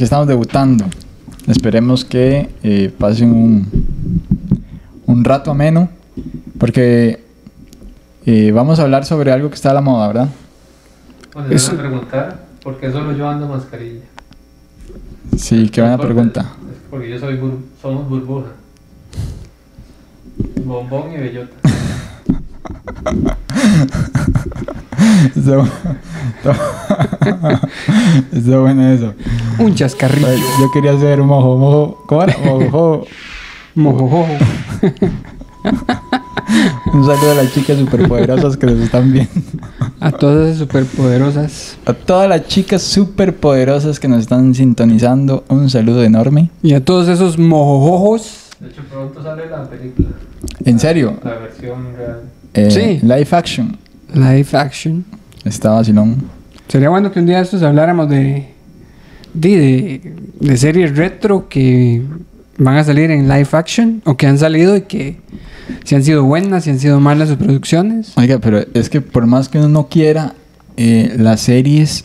aquí estamos debutando. Esperemos que eh, pasen un, un rato ameno, porque eh, vamos a hablar sobre algo que está a la moda, ¿verdad? Bueno, Eso- a preguntar por qué solo yo ando mascarilla. Sí, qué buena pregunta. es porque yo soy bur- somos burbuja. Bombón y bellota. Está, está bueno eso. Un chascarrillo. Pues, Yo quería hacer mojo, mojo. ¿Cómo era? Mojo, Mojojojo. Un saludo a las chicas superpoderosas que nos están viendo. A todas esas superpoderosas. A todas las chicas superpoderosas que nos están sintonizando, un saludo enorme. Y a todos esos mojojojos. De hecho, pronto sale la película. ¿En serio? La versión real. Eh, Sí. Live action. Live action. Está vacilón. Sería bueno que un día de estos habláramos de, de, de, de series retro que van a salir en live action o que han salido y que si han sido buenas, si han sido malas sus producciones. Oiga, pero es que por más que uno no quiera, eh, las series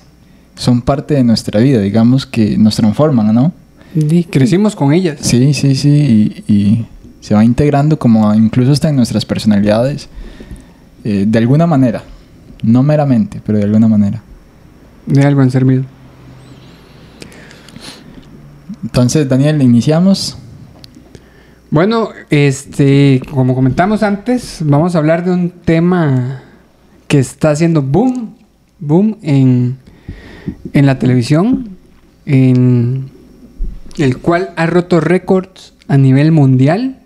son parte de nuestra vida, digamos que nos transforman, ¿no? Y crecimos con ellas. Sí, sí, sí, y, y se va integrando como incluso hasta en nuestras personalidades, eh, de alguna manera, no meramente, pero de alguna manera. De algo han servido. Entonces, Daniel, iniciamos. Bueno, este, como comentamos antes, vamos a hablar de un tema que está haciendo boom, boom en, en la televisión, en el cual ha roto récords a nivel mundial,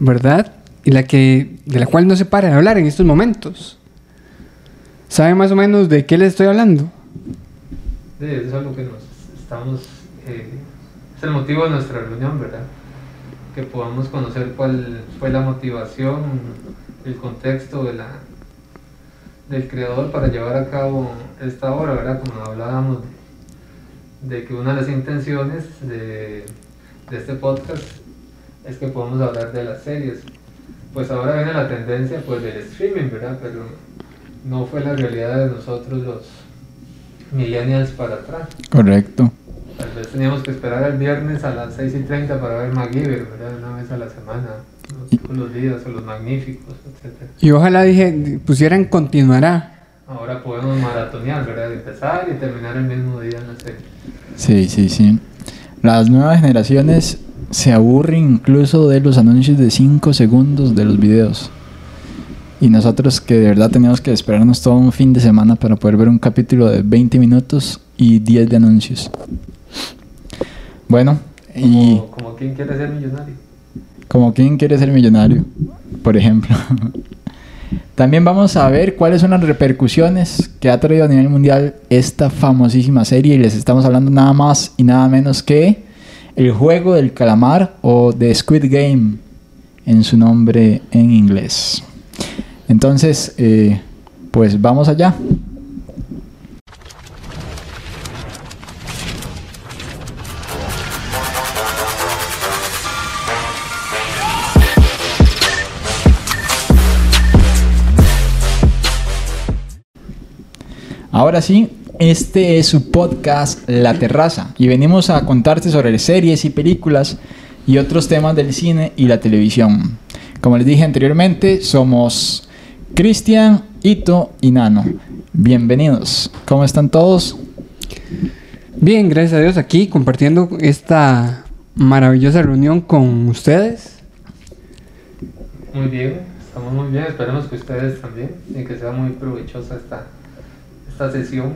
¿verdad? Y la que, de la cual no se para de hablar en estos momentos. ¿Saben más o menos de qué les estoy hablando? Sí, eso es algo que nos estamos. eh, es el motivo de nuestra reunión, ¿verdad? Que podamos conocer cuál fue la motivación, el contexto de la, del creador para llevar a cabo esta obra, ¿verdad? Como hablábamos de, que una de las intenciones de este podcast es que podamos hablar de las series. Pues ahora viene la tendencia pues del streaming, ¿verdad? Pero no fue la realidad de nosotros los millennials para atrás. Correcto. Tal vez teníamos que esperar el viernes a las 6 y 30 para ver MacGyver, ¿verdad? Una vez a la semana, los días, o los magníficos, etc. Y ojalá dije, pusieran continuará. Ahora podemos maratonear, ¿verdad? Empezar y terminar el mismo día en la serie. Sí, sí, sí. Las nuevas generaciones se aburren incluso de los anuncios de 5 segundos de los videos. Y nosotros que de verdad teníamos que esperarnos todo un fin de semana para poder ver un capítulo de 20 minutos y 10 de anuncios. Bueno, y Como, como quien quiere ser millonario. como quién quiere ser millonario, por ejemplo. También vamos a ver cuáles son las repercusiones que ha traído a nivel mundial esta famosísima serie y les estamos hablando nada más y nada menos que el juego del calamar o The Squid Game en su nombre en inglés. Entonces, eh, pues vamos allá. Ahora sí, este es su podcast La Terraza y venimos a contarte sobre series y películas y otros temas del cine y la televisión. Como les dije anteriormente, somos Cristian, Ito y Nano. Bienvenidos. ¿Cómo están todos? Bien, gracias a Dios aquí compartiendo esta maravillosa reunión con ustedes. Muy bien, estamos muy bien, esperemos que ustedes también y que sea muy provechosa esta, esta sesión,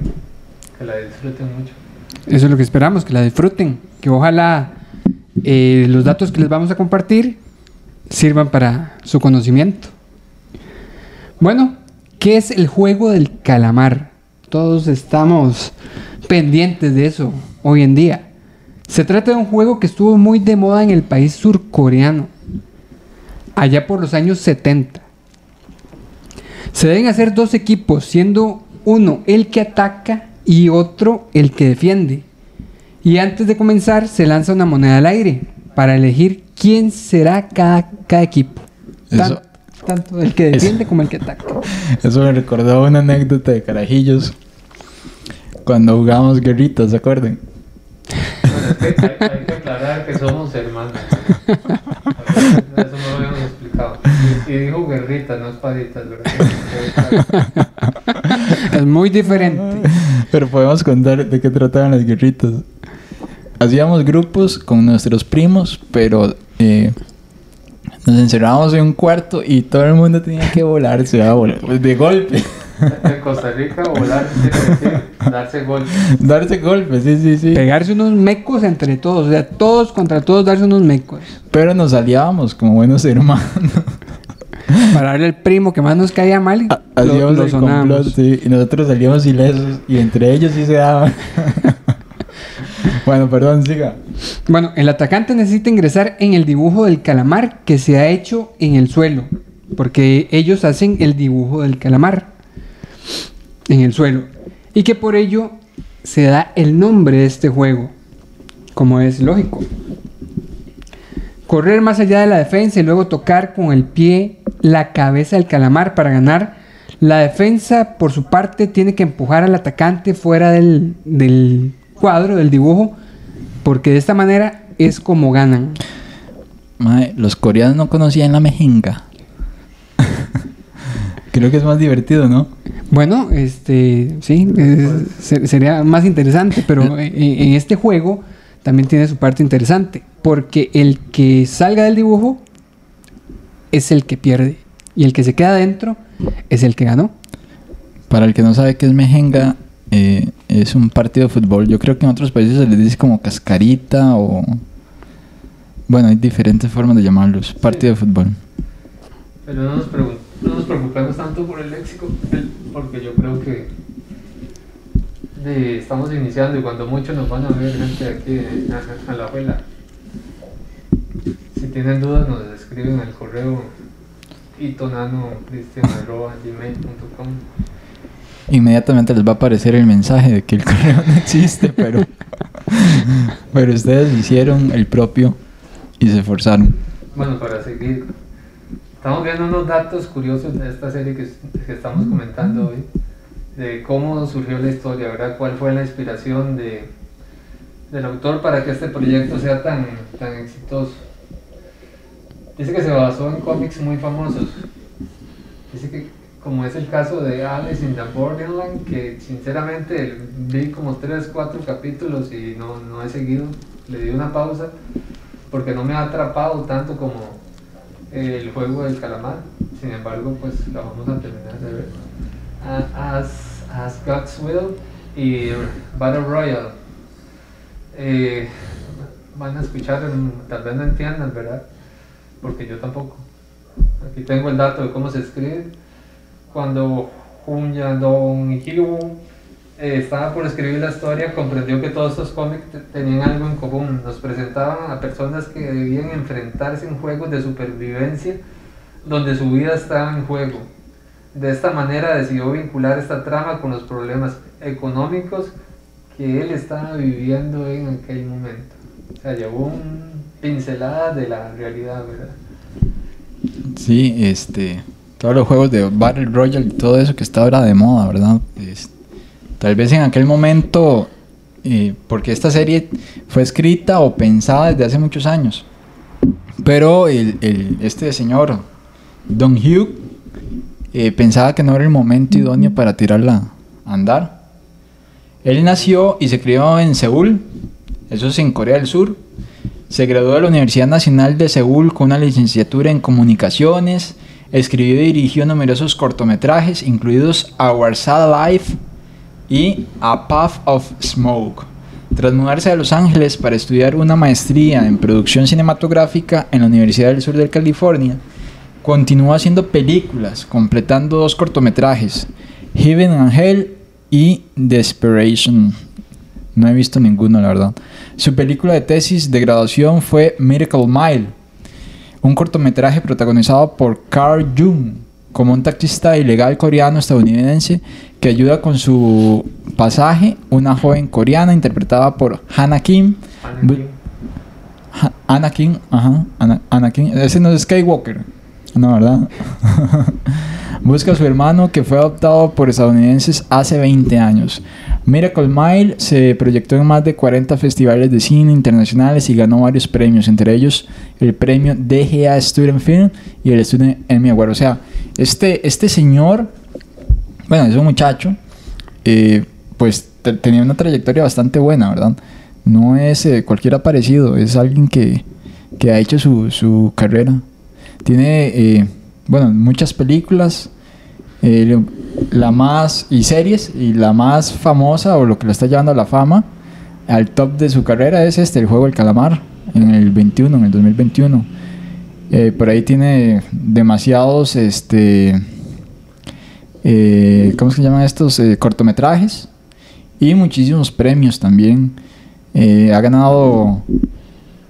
que la disfruten mucho. Eso es lo que esperamos, que la disfruten, que ojalá eh, los datos que les vamos a compartir sirvan para su conocimiento. Bueno, ¿qué es el juego del calamar? Todos estamos pendientes de eso hoy en día. Se trata de un juego que estuvo muy de moda en el país surcoreano, allá por los años 70. Se deben hacer dos equipos, siendo uno el que ataca y otro el que defiende. Y antes de comenzar se lanza una moneda al aire para elegir quién será cada, cada equipo. Tan- Eso- tanto el que defiende como el que ataca. Eso me recordó una anécdota de carajillos cuando jugábamos guerritas, ¿se acuerdan? es que hay, hay que aclarar que somos hermanos. Eso no lo. Y, dijo guerritas, no espaditas, ¿verdad? Es muy diferente. Pero podemos contar de qué trataban las guerritas. Hacíamos grupos con nuestros primos, pero eh, nos encerrábamos en un cuarto y todo el mundo tenía que volarse a volar, pues, de golpe. En Costa Rica, volar quiere decir darse golpe. Darse golpes, sí, sí, sí. Pegarse unos mecos entre todos. O sea, todos contra todos darse unos mecos. Pero nos aliábamos como buenos hermanos. Para darle al primo que más nos caía mal. Ha- lo, complot, sí, y nosotros salíamos ilesos y entre ellos sí se daban. bueno, perdón, siga. Bueno, el atacante necesita ingresar en el dibujo del calamar que se ha hecho en el suelo. Porque ellos hacen el dibujo del calamar en el suelo. Y que por ello se da el nombre de este juego. Como es lógico. Correr más allá de la defensa y luego tocar con el pie la cabeza del calamar para ganar. La defensa, por su parte, tiene que empujar al atacante fuera del, del cuadro, del dibujo, porque de esta manera es como ganan. Mae, los coreanos no conocían la mejenga. Creo que es más divertido, ¿no? Bueno, este, sí, es- se- sería más interesante, pero en, en este juego también tiene su parte interesante, porque el que salga del dibujo es el que pierde y el que se queda dentro es el que ganó. Para el que no sabe qué es mejenga, eh, es un partido de fútbol. Yo creo que en otros países se les dice como cascarita o... Bueno, hay diferentes formas de llamarlos. Partido de fútbol. Pero no nos, no nos preocupemos tanto por el léxico, porque yo creo que estamos iniciando y cuando mucho nos van a ver gente aquí a, a la abuela. Si tienen dudas nos escriben al correo itonanocristian.gmail.com Inmediatamente les va a aparecer el mensaje de que el correo no existe, pero... pero ustedes hicieron el propio y se esforzaron. Bueno, para seguir, estamos viendo unos datos curiosos de esta serie que estamos comentando hoy, de cómo surgió la historia, ¿verdad? ¿Cuál fue la inspiración de, del autor para que este proyecto sea tan, tan exitoso? Dice que se basó en cómics muy famosos. Dice que, como es el caso de Alice in the Borderland, que sinceramente vi como 3, 4 capítulos y no, no he seguido, le di una pausa porque no me ha atrapado tanto como el juego del calamar. Sin embargo, pues la vamos a terminar de ver. Ah, As, God's Will y Battle Royale. Eh, van a escuchar, tal vez no entiendan, ¿verdad? Porque yo tampoco. Aquí tengo el dato de cómo se escribe. Cuando Hun Yadong Hyu eh, estaba por escribir la historia, comprendió que todos estos cómics te- tenían algo en común. Nos presentaban a personas que debían enfrentarse en juegos de supervivencia donde su vida estaba en juego. De esta manera decidió vincular esta trama con los problemas económicos que él estaba viviendo en aquel momento. O sea, llevó un pincelada de la realidad, ¿verdad? Sí, este... Todos los juegos de Battle Royale y todo eso que está ahora de moda, ¿verdad? Es- tal vez en aquel momento... eh, porque esta serie fue escrita o pensada desde hace muchos años. Pero el, el- este señor, Don Hugh, eh, pensaba que no era el momento idóneo para tirarla a andar. Él nació y se crió en Seúl, eso es en Corea del Sur. Se graduó de la Universidad Nacional de Seúl con una licenciatura en comunicaciones. Escribió y dirigió numerosos cortometrajes, incluidos Our Sad Life y A Puff of Smoke. Tras mudarse a Los Ángeles para estudiar una maestría en producción cinematográfica en la Universidad del Sur de California, continuó haciendo películas, completando dos cortometrajes, Heaven and Hell y Desperation. No he visto ninguno, la verdad. Su película de tesis de graduación fue Miracle Mile, un cortometraje protagonizado por Carl Jung, como un taxista ilegal coreano-estadounidense que ayuda con su pasaje una joven coreana interpretada por Hannah Kim. Anakin. Ajá, Ana- Anakin, ese no es Skywalker, no, ¿verdad? busca a su hermano que fue adoptado por estadounidenses hace 20 años. Miracle Mile se proyectó en más de 40 festivales de cine internacionales y ganó varios premios, entre ellos el premio DGA Student Film y el Student Emmy Award. O sea, este, este señor, bueno, es un muchacho, eh, pues te- tenía una trayectoria bastante buena, ¿verdad? No es eh, cualquiera parecido, es alguien que, que ha hecho su, su carrera. Tiene, eh, bueno, muchas películas, eh, la más, y series, y la más famosa, o lo que lo está llevando a la fama, al top de su carrera es este, el juego del calamar, en el 21, en el 2021. Eh, por ahí tiene demasiados, este, eh, ¿cómo se llaman estos? Cortometrajes y muchísimos premios también. Ha ganado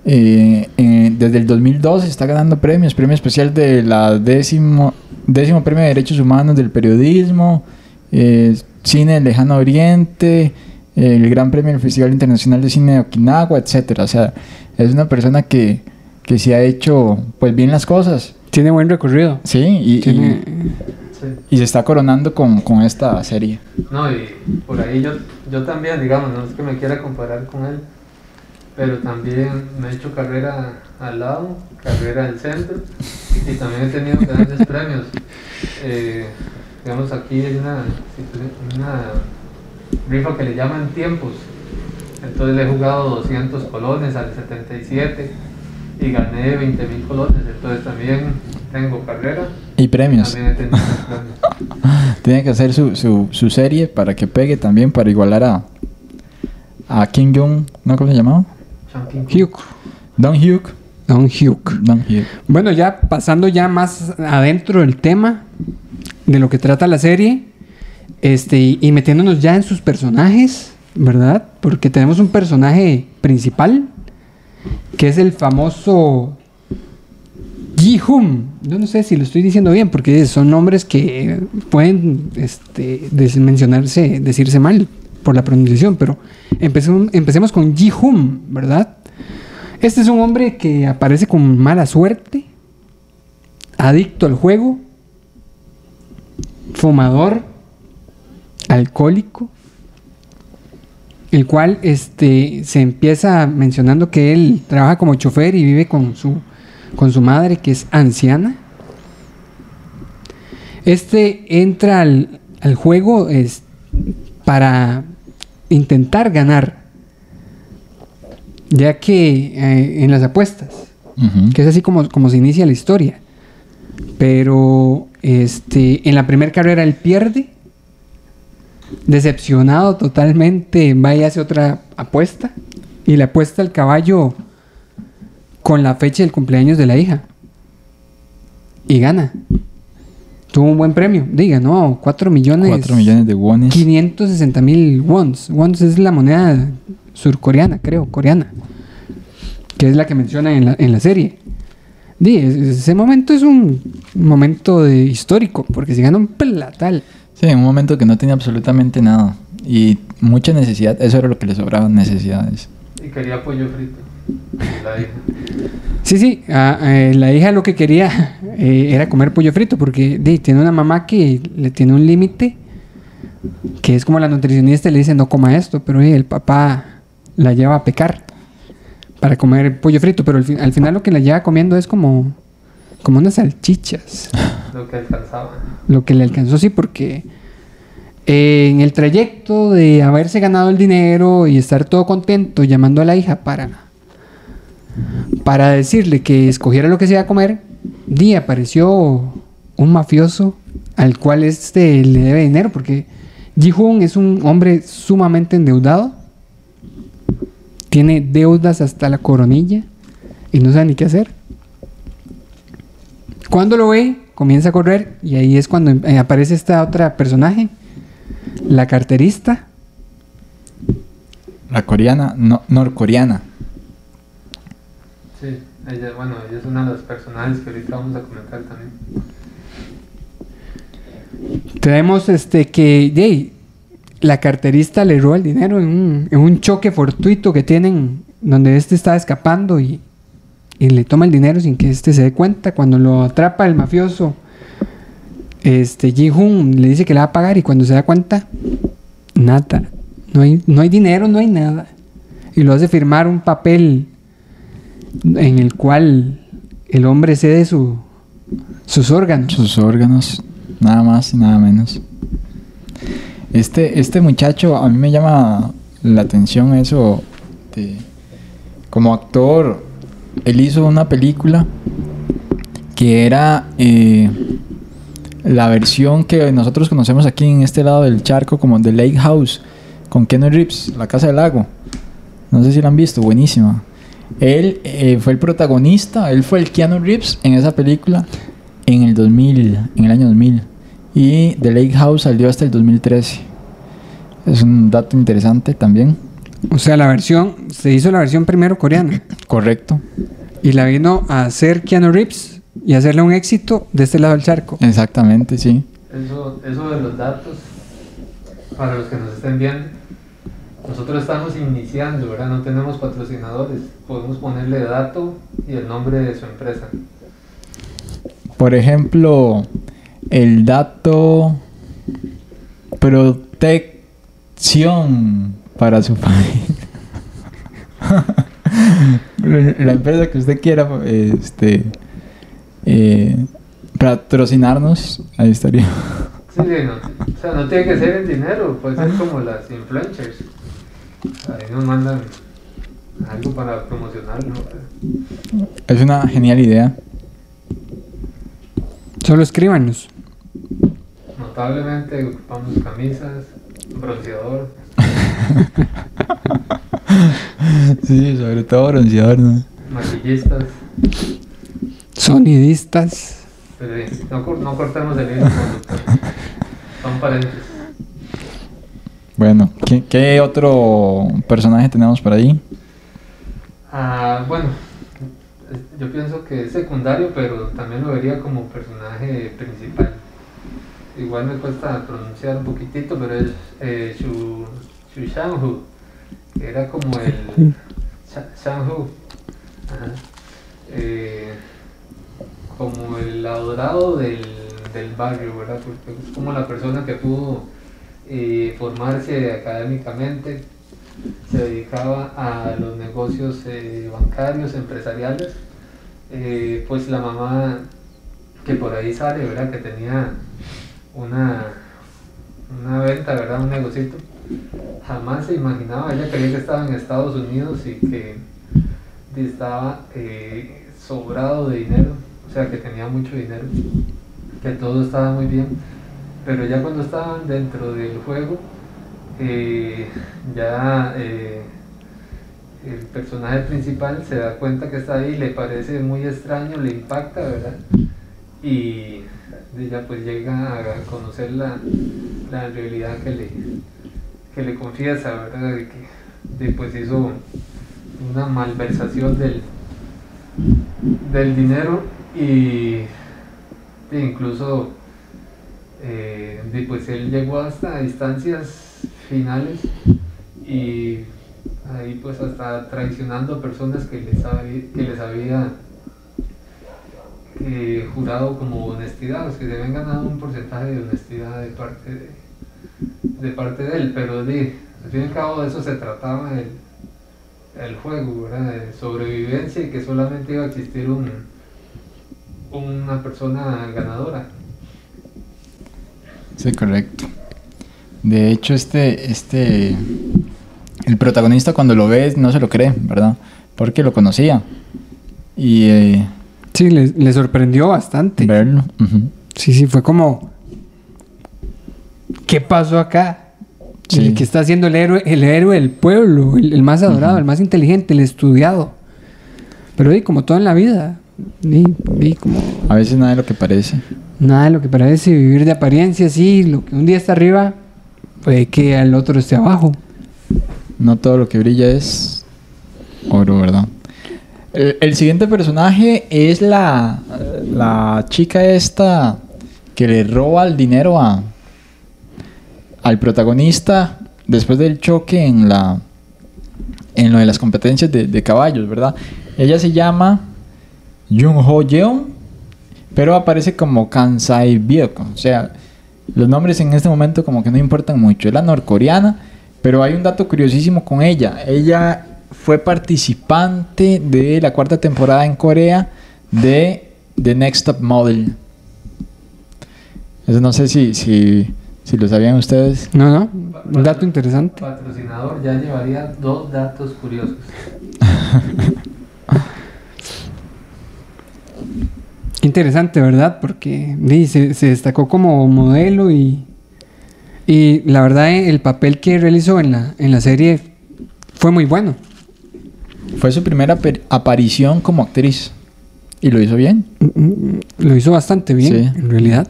eh, eh, desde el 2012 está ganando premios, premio especial de la décimo, décimo premio de derechos humanos del periodismo, eh, cine del lejano oriente, el gran premio del Festival Internacional de Cine de Okinawa, etcétera. O sea, es una persona que, que se ha hecho pues bien las cosas. Tiene buen recorrido. Sí, y, Tiene- Sí. y- y se está coronando con, con esta serie. No, y por ahí yo, yo también, digamos, no es que me quiera comparar con él, pero también me he hecho carrera al lado, carrera al centro, y también he tenido grandes premios. Eh, digamos, aquí hay una, una rifa que le llaman tiempos. Entonces le he jugado 200 colones al 77 y gané 20 mil colones. Entonces también tengo carrera, Y premios. también he tenido premios. Tiene que hacer su, su, su serie para que pegue también, para igualar a, a Kim Jong, ¿no? ¿Cómo se llamaba? Hugh. Don Hugh. Don Hugh. Don Hugh. Bueno, ya pasando ya más adentro del tema de lo que trata la serie, este, y, y metiéndonos ya en sus personajes, ¿verdad? Porque tenemos un personaje principal, que es el famoso Ji-Hum. Yo no sé si lo estoy diciendo bien, porque son nombres que pueden este, mencionarse, decirse mal por la pronunciación, pero empecemos, empecemos con Ji-Hum, ¿verdad? Este es un hombre que aparece con mala suerte, adicto al juego, fumador, alcohólico, el cual este, se empieza mencionando que él trabaja como chofer y vive con su, con su madre que es anciana. Este entra al, al juego es, para intentar ganar, ya que eh, en las apuestas, que es así como, como se inicia la historia. Pero este, en la primera carrera él pierde. Decepcionado totalmente, va y hace otra apuesta. Y le apuesta el caballo con la fecha del cumpleaños de la hija. Y gana. Tuvo un buen premio. Diga, no, 4 millones. 4 millones de wones. 560 mil wons. Wons es la moneda surcoreana, creo, coreana. Que es la que menciona en la, en la serie. Di, es- ese momento es un momento de histórico, porque se gana un platal. Sí, en un momento que no tenía absolutamente nada. Y mucha necesidad. Eso era lo que le sobraba, necesidades. Y quería pollo frito. La hija. Sí, sí, a- eh, la hija lo que quería eh, era comer pollo frito, porque tiene una mamá que le tiene un límite, que es como la nutricionista le dice no coma esto, pero eh, el papá la lleva a pecar para comer pollo frito, pero al, fin- al final lo que la lleva comiendo es como, como unas salchichas. Lo que alcanzaba. Lo que le alcanzó, sí, porque en el trayecto de haberse ganado el dinero y estar todo contento llamando a la hija para, para decirle que escogiera lo que se iba a comer, di apareció un mafioso al cual este le debe dinero, porque Ji-Hoon es un hombre sumamente endeudado, tiene deudas hasta la coronilla y no sabe ni qué hacer. Cuando lo ve, comienza a correr y ahí es cuando eh, aparece esta otra personaje, la carterista. La coreana, no, norcoreana. Sí, ella, bueno, ella es una de los personajes que ahorita vamos a comentar también. Tenemos este que la carterista le roba el dinero en un, en un choque fortuito que tienen donde este está escapando y, y le toma el dinero sin que este se dé cuenta. Cuando lo atrapa el mafioso, este Ji-Hoon le dice que le va a pagar y cuando se da cuenta, nada. No hay, no hay dinero, no hay nada. Y lo hace firmar un papel en el cual el hombre cede su, sus órganos. Sus órganos, nada más y nada menos. Este, este muchacho, a mí me llama la atención eso. de- como actor, él hizo una película que era eh, la versión que nosotros conocemos aquí en este lado del charco como The Lake House con Keanu Reeves, La Casa del Lago. No sé si la han visto, buenísima. Él eh, fue el protagonista, él fue el Keanu Reeves en esa película en el 2000, en el año 2000. Y The Lake House salió hasta el 2013. Es un dato interesante también. O sea, la versión, se hizo la versión primero coreana. Correcto. Y la vino a hacer Keanu Reeves y hacerle un éxito de este lado del charco. Exactamente, sí. Eso, eso de los datos, para los que nos estén viendo, nosotros estamos iniciando, ¿verdad? No tenemos patrocinadores. Podemos ponerle dato y el nombre de su empresa. Por ejemplo, el dato protección para su familia. La empresa que usted quiera este, eh, patrocinarnos, ahí estaría. Sí, sí, no, o sea, no tiene que ser en dinero, puede ser como las influencers. Ahí nos mandan algo para promocionar, ¿no? Es una genial idea. Solo escríbanos. Notablemente ocupamos camisas, bronceador, Sí, sobre todo bronceador, ¿no? maquillistas. Sonidistas. Sí, no, cor- no cortemos el hilo. Son paréntesis. Bueno, ¿qué, qué otro personaje tenemos por ahí? Ah, bueno, yo pienso que es secundario, pero también lo vería como personaje principal. Igual me cuesta pronunciar un poquitito, pero es eh, Shu, Shu Shang-hu, que era como el Sha- Shang-hu, ajá, eh, como el adorado del, del barrio, ¿verdad? Porque es como la persona que pudo eh, formarse académicamente, se dedicaba a los negocios eh, bancarios, empresariales, eh, pues la mamá que por ahí sale, ¿verdad? Que tenía una, una venta, ¿verdad? Un negocito. Jamás se imaginaba, ella creía que estaba en Estados Unidos y que estaba eh, sobrado de dinero, o sea que tenía mucho dinero, que todo estaba muy bien, pero ya cuando estaban dentro del juego, eh, ya eh, el personaje principal se da cuenta que está ahí, le parece muy extraño, le impacta, ¿verdad? Y ella pues llega a conocer la, la realidad que le, que le confiesa, ¿verdad? De que de, pues hizo una malversación del, del dinero y e incluso eh, pues él llegó hasta instancias finales y ahí pues hasta traicionando personas que les, había- que les había eh, jurado como honestidad, o sea, que se habían ganado un porcentaje de honestidad de parte de, parte de él, pero al fin y al cabo de eso se trataba el, el juego. De sobrevivencia y que solamente iba a existir un, una persona ganadora. Sí, correcto. De hecho, este, este, el protagonista cuando lo ve no se lo cree, ¿verdad? Porque lo conocía. Y eh, Sí, le, le sorprendió bastante. verlo. Sí, sí, fue como. ¿Qué pasó acá? Sí. El que está siendo el héroe, el héroe del pueblo, el, el más adorado, el más inteligente, el estudiado. Pero y como todo en la vida, y, y como A veces nada de lo que parece. nada de lo que parece vivir de apariencia, sí, lo que un día está arriba, puede que al otro esté abajo. No todo lo que brilla es oro, ¿verdad? El, el siguiente personaje es la, la chica esta que le roba el dinero a, al protagonista después del choque en la en lo de las competencias de, de caballos, ¿verdad? Ella se llama Jung Ho Yeon Pero aparece como Kansai Bioko. O sea, los nombres en este momento como que no importan mucho. Es la norcoreana, pero hay un dato curiosísimo con ella. Ella fue participante de la cuarta temporada en Corea de The Next Top Model. Eso no sé si, si, si lo sabían ustedes. No, no. Un dato interesante. Patrocinador ya llevaría dos datos curiosos. Interesante, ¿verdad? Porque sí, se, se destacó como modelo y, y la verdad eh, el papel que realizó en la, en la serie fue muy bueno. Fue su primera aparición como actriz. Y lo hizo bien. Mm, mm, Lo hizo bastante bien, Sí. en realidad.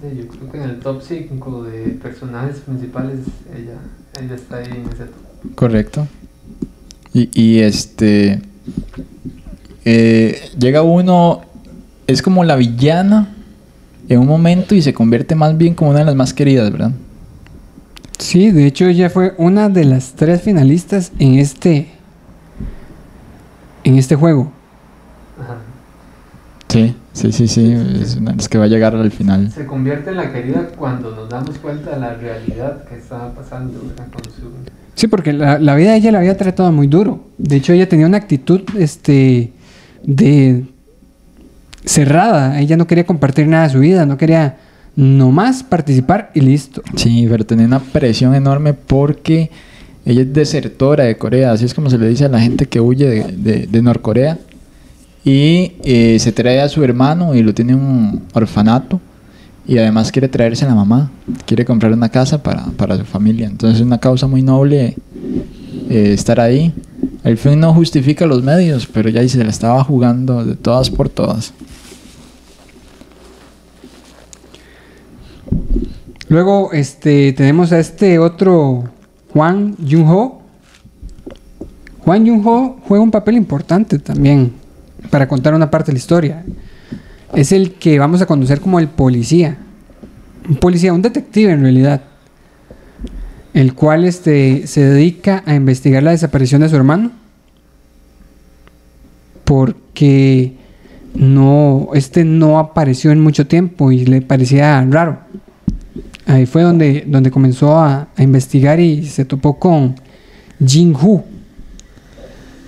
Sí, Yo creo que en el top 5 de personajes principales ella, ella está ahí en ese top. Correcto. Y, y este. eh, llega uno. Es como la villana en un momento y se convierte más bien como una de las más queridas, ¿verdad? Sí, de hecho ella fue una de las tres finalistas en este en este juego. Ajá. Sí, sí, sí, sí. Es una que va a llegar al final. Se convierte en la querida cuando nos damos cuenta de la realidad que estaba pasando con su... Sí, porque la, la vida de ella la había tratado muy duro. De hecho, ella tenía una actitud este de cerrada. Ella no quería compartir nada de su vida, no quería nomás participar y listo. Sí, pero tenía una presión enorme porque ella es desertora de Corea, así es como se le dice a la gente que huye de, de- de Norcorea. Y eh, se trae a su hermano y lo tiene en un orfanato. Y además quiere traerse a la mamá, quiere comprar una casa para, para su familia. Entonces es una causa muy noble eh, estar ahí. El fin no justifica los medios, pero ya se la estaba jugando de todas por todas. Luego, este, tenemos a este otro Juan Jung-ho. Juan Jung-ho juega un papel importante también para contar una parte de la historia. Es el que vamos a conocer como el policía. Un policía, un detective en realidad. El cual este, se dedica a investigar la desaparición de su hermano. Porque no, este no apareció en mucho tiempo y le parecía raro. Ahí fue donde, donde comenzó a, a investigar y se topó con Jin Hu.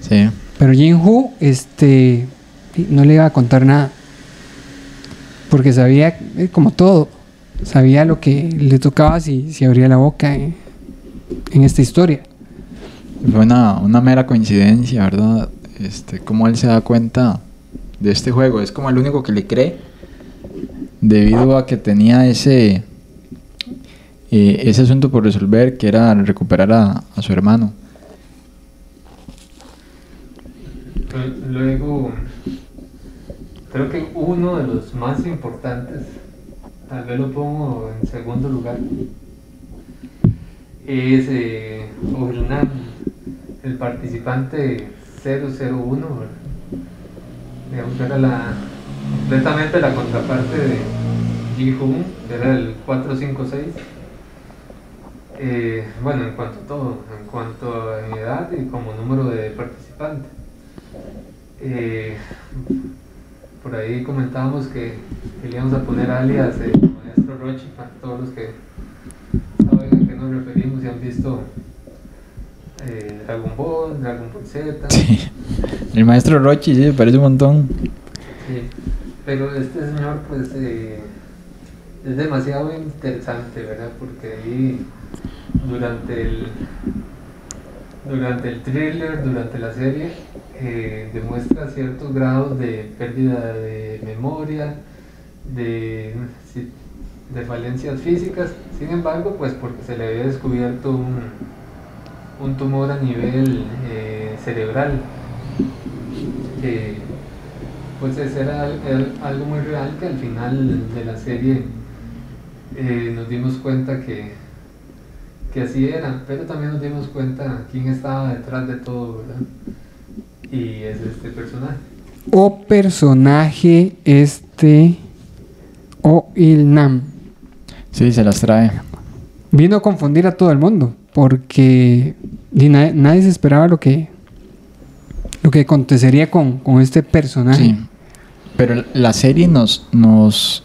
Sí. Pero Jin Hu este, no le iba a contar nada. Porque sabía, eh, como todo, sabía lo que le tocaba si, si abría la boca en, en esta historia. Fue una, una mera coincidencia, ¿verdad? Este, cómo él se da cuenta de este juego. Es como el único que le cree. Debido a que tenía ese, eh, ese asunto por resolver, que era recuperar a, a su hermano. Luego, creo que uno de los más importantes, tal vez lo pongo en segundo lugar, es eh, el participante 001, ¿verdad? digamos que era la, completamente la contraparte de Ji-Hoon, que era el 456. Eh, bueno, en cuanto a todo, en cuanto a edad y como número de participantes. Eh, por ahí comentábamos que queríamos a poner alias el maestro Rochi para todos los que nos referimos y han visto eh, Dragon Ball, Dragon Ball Z. Sí. El maestro Rochi, sí, parece un montón. Sí, pero este señor pues eh, es demasiado interesante, ¿verdad? Porque ahí durante el durante el thriller, durante la serie, eh, demuestra ciertos grados de pérdida de memoria, de, de falencias físicas. Sin embargo, pues porque se le había descubierto un, un tumor a nivel eh, cerebral. que pues ese era, al- era algo muy real que al final de la serie eh, nos dimos cuenta que, que así era, pero también nos dimos cuenta quién estaba detrás de todo, ¿verdad? Y es este personaje. O personaje este O Nam. Sí, se las trae. Vino a confundir a todo el mundo porque ni na- nadie se esperaba lo que lo que acontecería con, con este personaje. Sí. pero la serie nos, nos,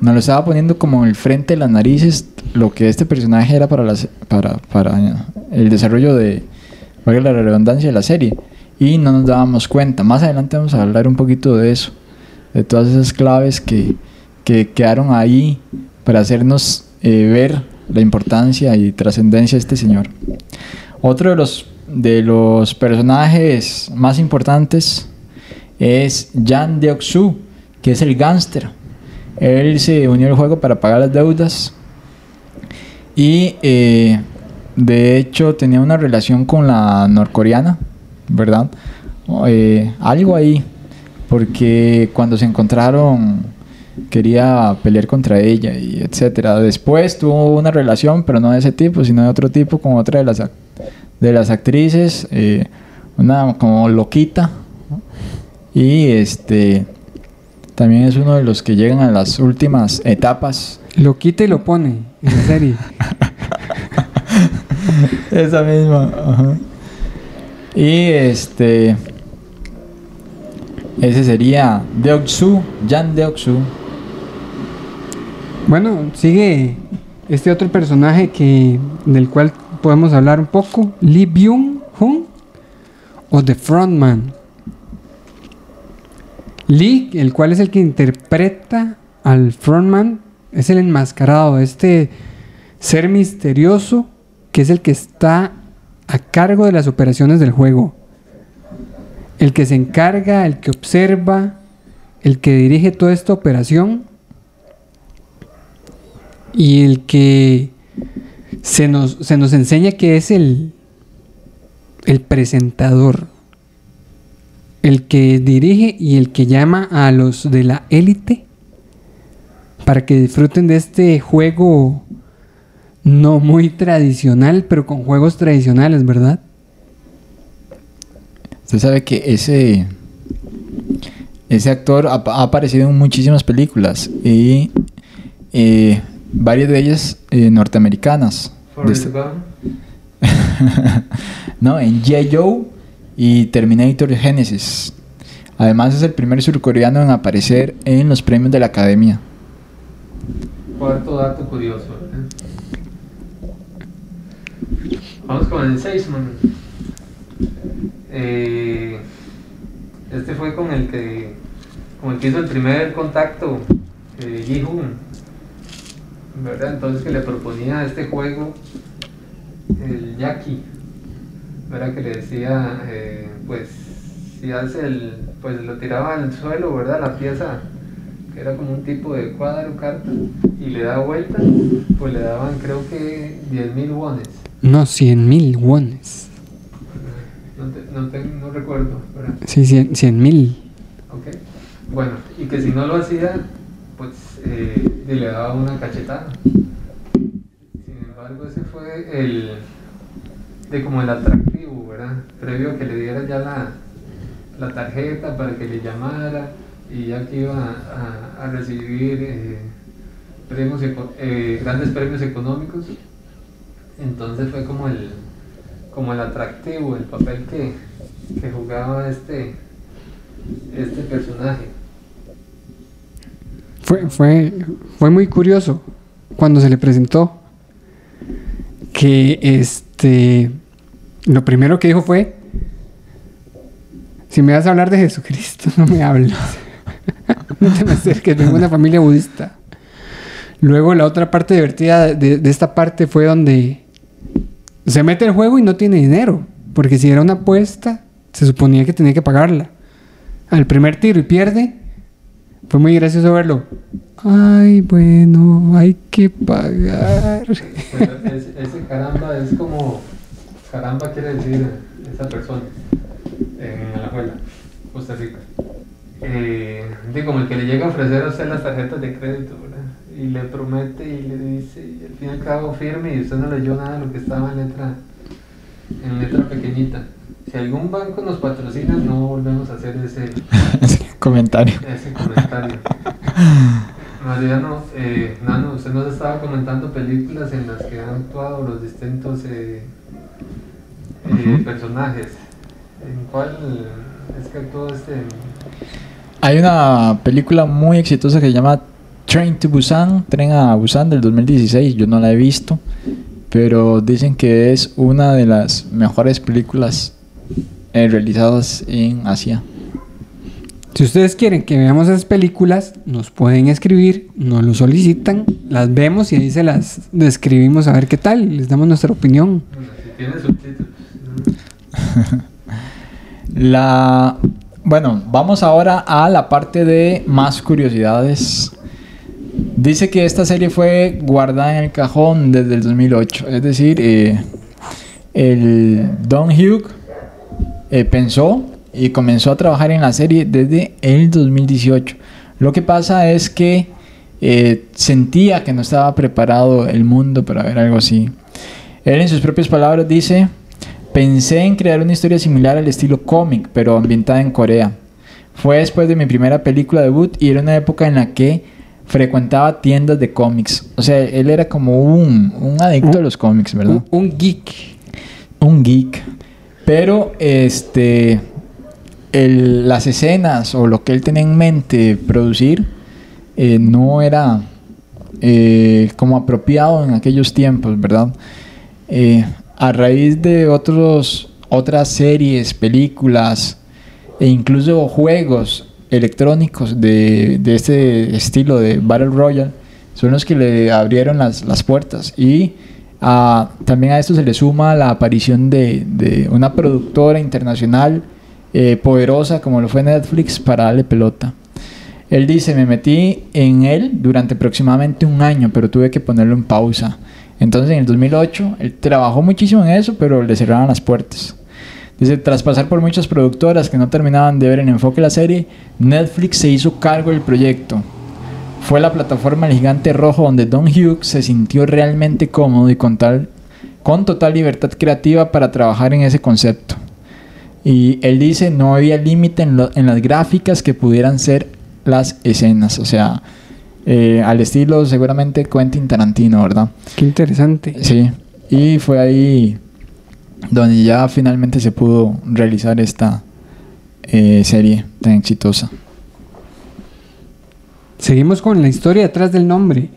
nos lo estaba poniendo como en el frente de las narices lo que este personaje era para, la, se- para, para el desarrollo de, valga la redundancia, de la serie. Y no nos dábamos cuenta. Más adelante vamos a hablar un poquito de eso, de todas esas claves que, que quedaron ahí para hacernos eh, ver la importancia y trascendencia de este señor. Otro de los, de los personajes más importantes es Jan Deok-soo, que es el gángster. Él se unió al juego para pagar las deudas y eh, de hecho tenía una relación con la norcoreana, ¿verdad? Eh, algo ahí, porque cuando se encontraron quería pelear contra ella y etcétera. Después tuvo una relación, pero no de ese tipo, sino de otro tipo con otra de las de las actrices, eh, una como loquita. Y este también es uno de los que llegan a las últimas etapas. Lo quita y lo pone en la serie. Esa misma. ajá. Y este. Ese sería Deoksu, Jan Deoksu. Bueno, sigue este otro personaje que del cual podemos hablar un poco, Lee Byung-hun o The Frontman. Lee, el cual es el que interpreta al Frontman, es el enmascarado, este ser misterioso que es el que está a cargo de las operaciones del juego. El que se encarga, el que observa, el que dirige toda esta operación y el que se nos, se nos enseña que es el, el presentador, el que dirige y el que llama a los de la élite para que disfruten de este juego no muy tradicional, pero con juegos tradicionales, ¿verdad? Usted sabe que ese. Ese actor ha, aparecido en muchísimas películas y eh, varias de ellas eh, norteamericanas. Forrest no, en. Joe y Terminator Genesis. Además es el primer surcoreano en aparecer en los premios de la Academia. Cuarto dato curioso. ¿verdad? Vamos con el Seisman. Eh, este fue con el que con el que hizo el primer contacto eh, Ji-hoon, ¿verdad? Entonces que le proponía este juego el Yaki, ¿verdad? Que le decía, eh, pues si hace el, pues lo tiraba al suelo, ¿verdad? La pieza que era como un tipo de cuadro, carta, y le da vuelta, pues le daban creo que 10.000 wones. No, 100 mil wones. No, te- no, te- no recuerdo, ¿verdad? Sí, 100 mil. Ok. Bueno, y que si no lo hacía, eh, y le daba una cachetada. Sin embargo, ese fue el, de como el atractivo, ¿verdad? Previo a que le diera ya la, la tarjeta para que le llamara y ya que iba a, recibir eh, premios, eh, grandes premios económicos. Entonces fue como el, como el atractivo, el papel que, que jugaba este, este personaje. Fue, fue, fue muy curioso cuando se le presentó que este lo primero que dijo fue si me vas a hablar de Jesucristo no me hables no te me acerques vengo de una familia budista. Luego la otra parte divertida de, de esta parte fue donde se mete el juego y no tiene dinero porque si era una apuesta se suponía que tenía que pagarla. Al primer tiro y pierde fue muy gracioso verlo. Ay, bueno, hay que pagar. Pero ese, ese caramba es como. Caramba quiere decir esa persona en Alajuela, Costa Rica. Eh, como el que le llega a ofrecer a usted las tarjetas de crédito, ¿verdad? Y le promete y le dice, y al fin y al cabo firme y usted no leyó nada de lo que estaba en letra, en letra pequeñita. Si algún banco nos patrocina, no volvemos a hacer ese, Comentario. ese comentario. Mariano, eh, Nano, usted nos estaba comentando películas en las que han actuado los distintos eh, eh, personajes. ¿En cuál es que actuó este? Hay una película muy exitosa que se llama Train to Busan, Tren a Busan del 2016. Yo no la he visto, pero dicen que es una de las mejores películas eh, realizadas en Asia. Si ustedes quieren que veamos esas películas, nos pueden escribir, nos lo solicitan, las vemos y ahí se las describimos a ver qué tal, les damos nuestra opinión. La bueno, vamos ahora a la parte de más curiosidades. Dice que esta serie fue guardada en el cajón desde el 2008, es decir, eh, el Don Hugh eh, pensó y comenzó a trabajar en la serie desde el 2018. Lo que pasa es que eh, sentía que no estaba preparado el mundo para ver algo así. Él en sus propias palabras dice, pensé en crear una historia similar al estilo cómic, pero ambientada en Corea. Fue después de mi primera película debut y era una época en la que frecuentaba tiendas de cómics. O sea, él era como un, un adicto a los cómics, ¿verdad? Un, un geek. un geek. Pero este las escenas o lo que él tenía en mente producir eh, no era eh, como apropiado en aquellos tiempos, ¿verdad? Eh, a raíz de otros, otras series, películas e incluso juegos electrónicos de, de este estilo de Battle Royale, son los que le abrieron las, las puertas. Y también a esto se le suma la aparición de, una productora internacional eh, poderosa como lo fue Netflix para darle pelota. Él dice, me metí en él durante aproximadamente un año, pero tuve que ponerlo en pausa. Entonces en el 2008 él trabajó muchísimo en eso, pero le cerraron las puertas. Dice, tras pasar por muchas productoras que no terminaban de ver en enfoque la serie, Netflix se hizo cargo del proyecto. Fue la plataforma El Gigante Rojo donde Don Hughes se sintió realmente cómodo y con, tal, con total libertad creativa para trabajar en ese concepto. Y él dice, no había límite en las gráficas que pudieran ser las escenas. O sea, eh, al estilo seguramente Quentin Tarantino, ¿verdad? Qué interesante. Sí. Y fue ahí donde ya finalmente se pudo realizar esta eh, serie tan exitosa. Seguimos con la historia detrás del nombre.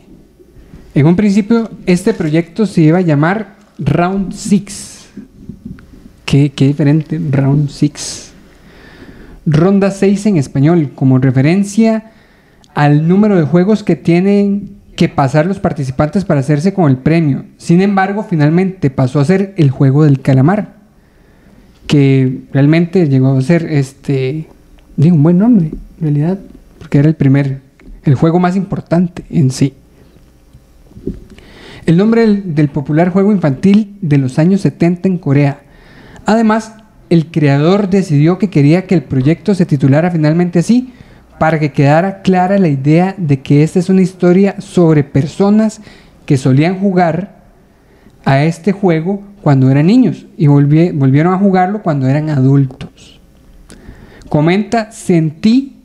En un principio, este proyecto se iba a llamar Round 6. Qué, qué diferente, Round 6. Ronda 6 en español, como referencia al número de juegos que tienen que pasar los participantes para hacerse con el premio. Sin embargo, finalmente pasó a ser el juego del calamar, que realmente llegó a ser este, digo, un buen nombre, en realidad, porque era el primer, el juego más importante en sí. El nombre del, popular juego infantil de los años 70 en Corea. Además, el creador decidió que quería que el proyecto se titulara finalmente así, para que quedara clara la idea de que esta es una historia sobre personas que solían jugar a este juego cuando eran niños y volvi- volvieron a jugarlo cuando eran adultos. Comenta, sentí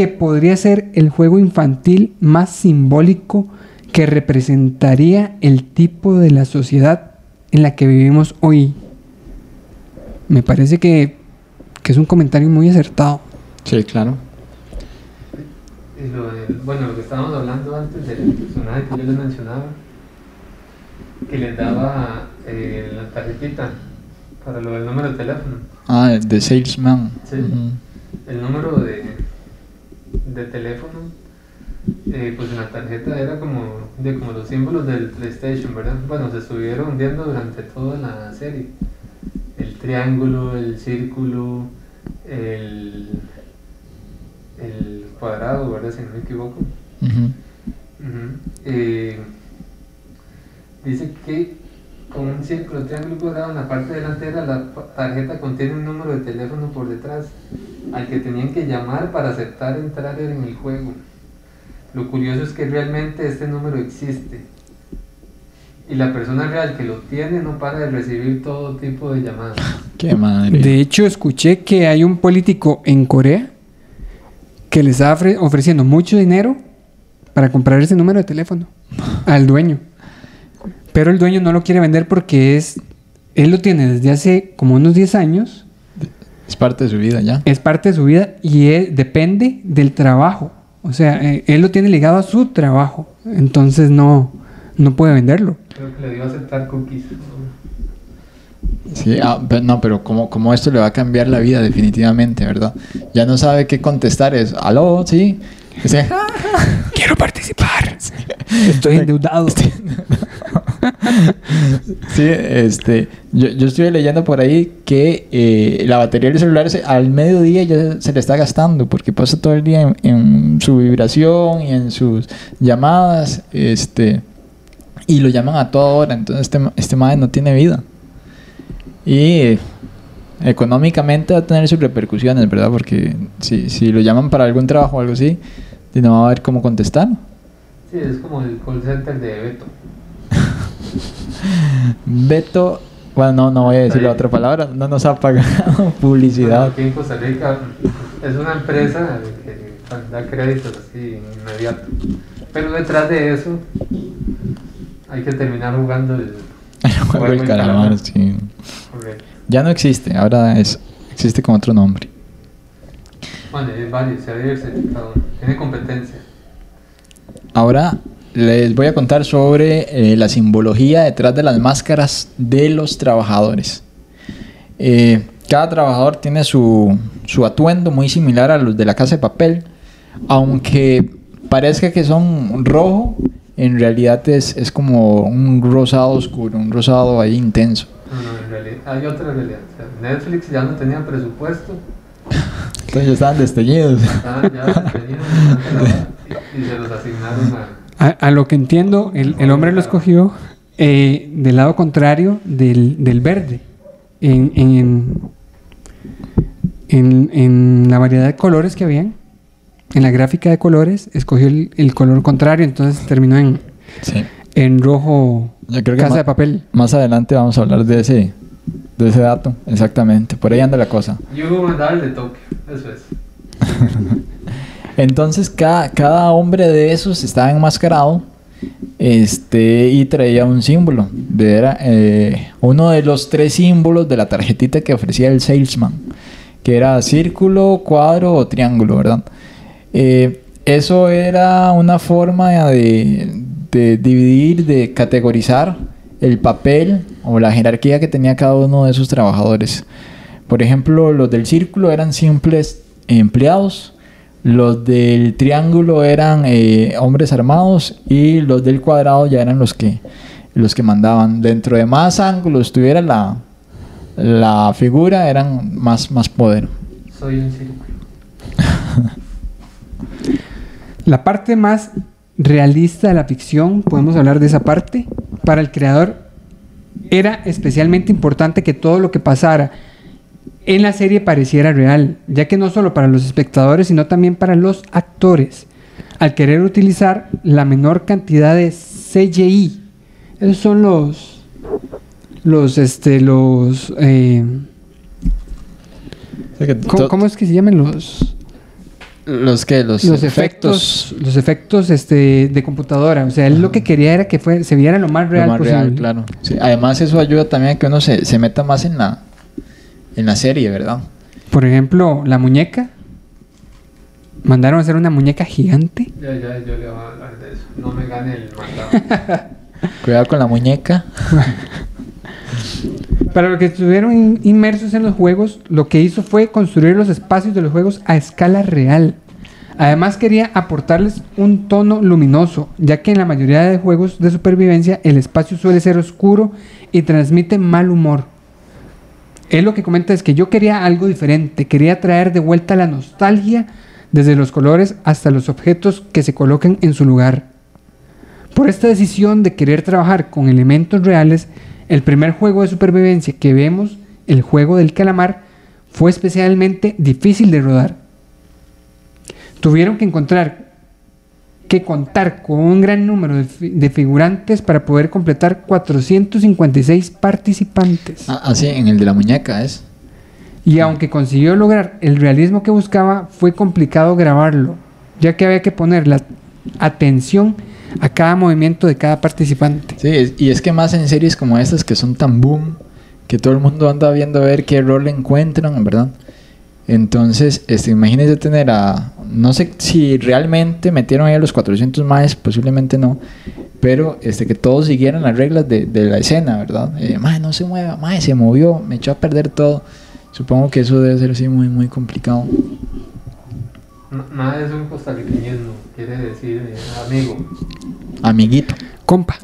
que podría ser el juego infantil más simbólico que representaría el tipo de la sociedad en la que vivimos hoy. Me parece que, que es un comentario muy acertado. Sí, claro. Y lo del- bueno, lo que estábamos hablando antes del personaje que yo les mencionaba, que les daba eh, la tarjetita para lo del número de teléfono. Ah, The Salesman. Sí. El número de, de teléfono, eh, pues en la tarjeta era como, de, como los símbolos del PlayStation, ¿verdad? Bueno, se estuvieron viendo durante toda la serie. El triángulo, el círculo, el, el cuadrado, ¿verdad? Si no me equivoco. Eh, dice que con un círculo, triángulo cuadrado en la parte delantera la tarjeta contiene un número de teléfono por detrás al que tenían que llamar para aceptar entrar en el juego. Lo curioso es que realmente este número existe y la persona real que lo tiene no para de recibir todo tipo de llamadas. Qué madre. De hecho, escuché que hay un político en Corea que le está ofre- ofreciendo mucho dinero para comprar ese número de teléfono al dueño. Pero el dueño no lo quiere vender porque es él lo tiene desde hace como unos 10 años Es parte de su vida ya. Es parte de su vida y él- depende del trabajo. O sea, eh, él lo tiene ligado a su trabajo. Entonces no, no puede venderlo. Creo que le dio a aceptar. ¿no? Sí, ah, pero no, pero como, como esto le va a cambiar la vida definitivamente, ¿verdad? Ya no sabe qué contestar, es, aló, sí. Dice, Quiero participar. Estoy endeudado. Sí, este, yo, yo estuve leyendo por ahí que eh, la batería del celular se- al mediodía ya se le está gastando porque pasa todo el día en, su vibración y en sus llamadas, este, y lo llaman a toda hora, entonces este, este madre no tiene vida. Y económicamente va a tener sus repercusiones, ¿verdad? Porque si, si lo llaman para algún trabajo o algo así, no va a haber cómo contestar. Sí, es como el call center de Beto. Beto, bueno, no, no voy a decir la otra palabra, no nos ha pagado Bueno, publicidad. aquí en Costa Rica es una empresa que da créditos así inmediato. Pero detrás de eso hay que terminar jugando el El juego del calamar, sí. Correcto. Ya no existe, ahora es, existe con otro nombre. Bueno, es varios, se ha diversificado. Tiene competencia. Ahora les voy a contar sobre eh, la simbología detrás de las máscaras de los trabajadores. Eh, cada trabajador tiene su, su atuendo muy similar a los de la casa de papel, aunque parezca que son rojo, en realidad es, es como un rosado oscuro, un rosado ahí intenso. No, no, en realidad hay otra realidad. O sea, Netflix ya no tenía presupuesto. Entonces ya estaban desteñidos. estaban ya y, y se los asignaron a. A, a lo que entiendo, el, el hombre lo escogió eh, del lado contrario del, del verde. En, en, en- en la variedad de colores que habían, en la gráfica de colores, escogió el, el color contrario, entonces terminó en, Sí. en rojo Yo creo que casa de papel. Más adelante vamos a hablar de ese, de ese dato, exactamente. Por ahí anda la cosa. Yugo mandaba el de Tokio, eso es. Entonces cada, cada hombre de esos estaba enmascarado este, y traía un símbolo. De, era, eh, uno de los tres símbolos de la tarjetita que ofrecía el salesman, que era círculo, cuadro o triángulo, ¿verdad? Eh, eso era una forma de, de dividir, de categorizar el papel o la jerarquía que tenía cada uno de esos trabajadores. Por ejemplo, los del círculo eran simples empleados, los del triángulo eran eh, hombres armados y los del cuadrado ya eran los que, los que mandaban. Dentro de más ángulos tuviera la, la figura, eran más, más poder. Soy un círculo. La parte más realista de la ficción, podemos hablar de esa parte. Para el creador era especialmente importante que todo lo que pasara en la serie pareciera real, ya que no solo para los espectadores, sino también para los actores. Al querer utilizar la menor cantidad de CGI, esos son los, los, este, los, eh, ¿cómo, es que se llaman los? los que los, los efectos, los efectos este, de computadora. O sea, él lo que quería era que fue, se viera lo más lo real más posible. real, claro. Sí, Además eso ayuda también a que uno se, se meta más en la, en la serie, ¿verdad? Por ejemplo, la muñeca. Mandaron a hacer una muñeca gigante. Ya, ya, yo le voy a hablar de eso. No me gane el mandado. Cuidado con la muñeca. Para los que estuvieron in- inmersos en los juegos, lo que hizo fue construir los espacios de los juegos a escala real. Además quería aportarles un tono luminoso, ya que en la mayoría de juegos de supervivencia el espacio suele ser oscuro y transmite mal humor. Él lo que comenta es que yo quería algo diferente, quería traer de vuelta la nostalgia desde los colores hasta los objetos que se colocan en su lugar. Por esta decisión de querer trabajar con elementos reales, el primer juego de supervivencia que vemos, el juego del calamar, fue especialmente difícil de rodar. Tuvieron que encontrar que contar con un gran número de, fi- de figurantes para poder completar 456 participantes. Ah, así, en el de la muñeca es. Y aunque consiguió lograr el realismo que buscaba, fue complicado grabarlo, ya que había que poner la atención a cada movimiento de cada participante. Sí, y es que más en series como estas que son tan boom, que todo el mundo anda viendo a ver qué rol encuentran, ¿verdad? Entonces, este, imagínense tener a... No sé si realmente metieron ahí a los 400 más, posiblemente no. Pero este, que todos siguieran las reglas de, de la escena, ¿verdad? Eh, mae, no se mueva, mae, se movió, me echó a perder todo. Supongo que eso debe ser así muy, muy complicado. Nada es un costarriqueñismo, quiere decir eh, amigo. Amiguito, Compa.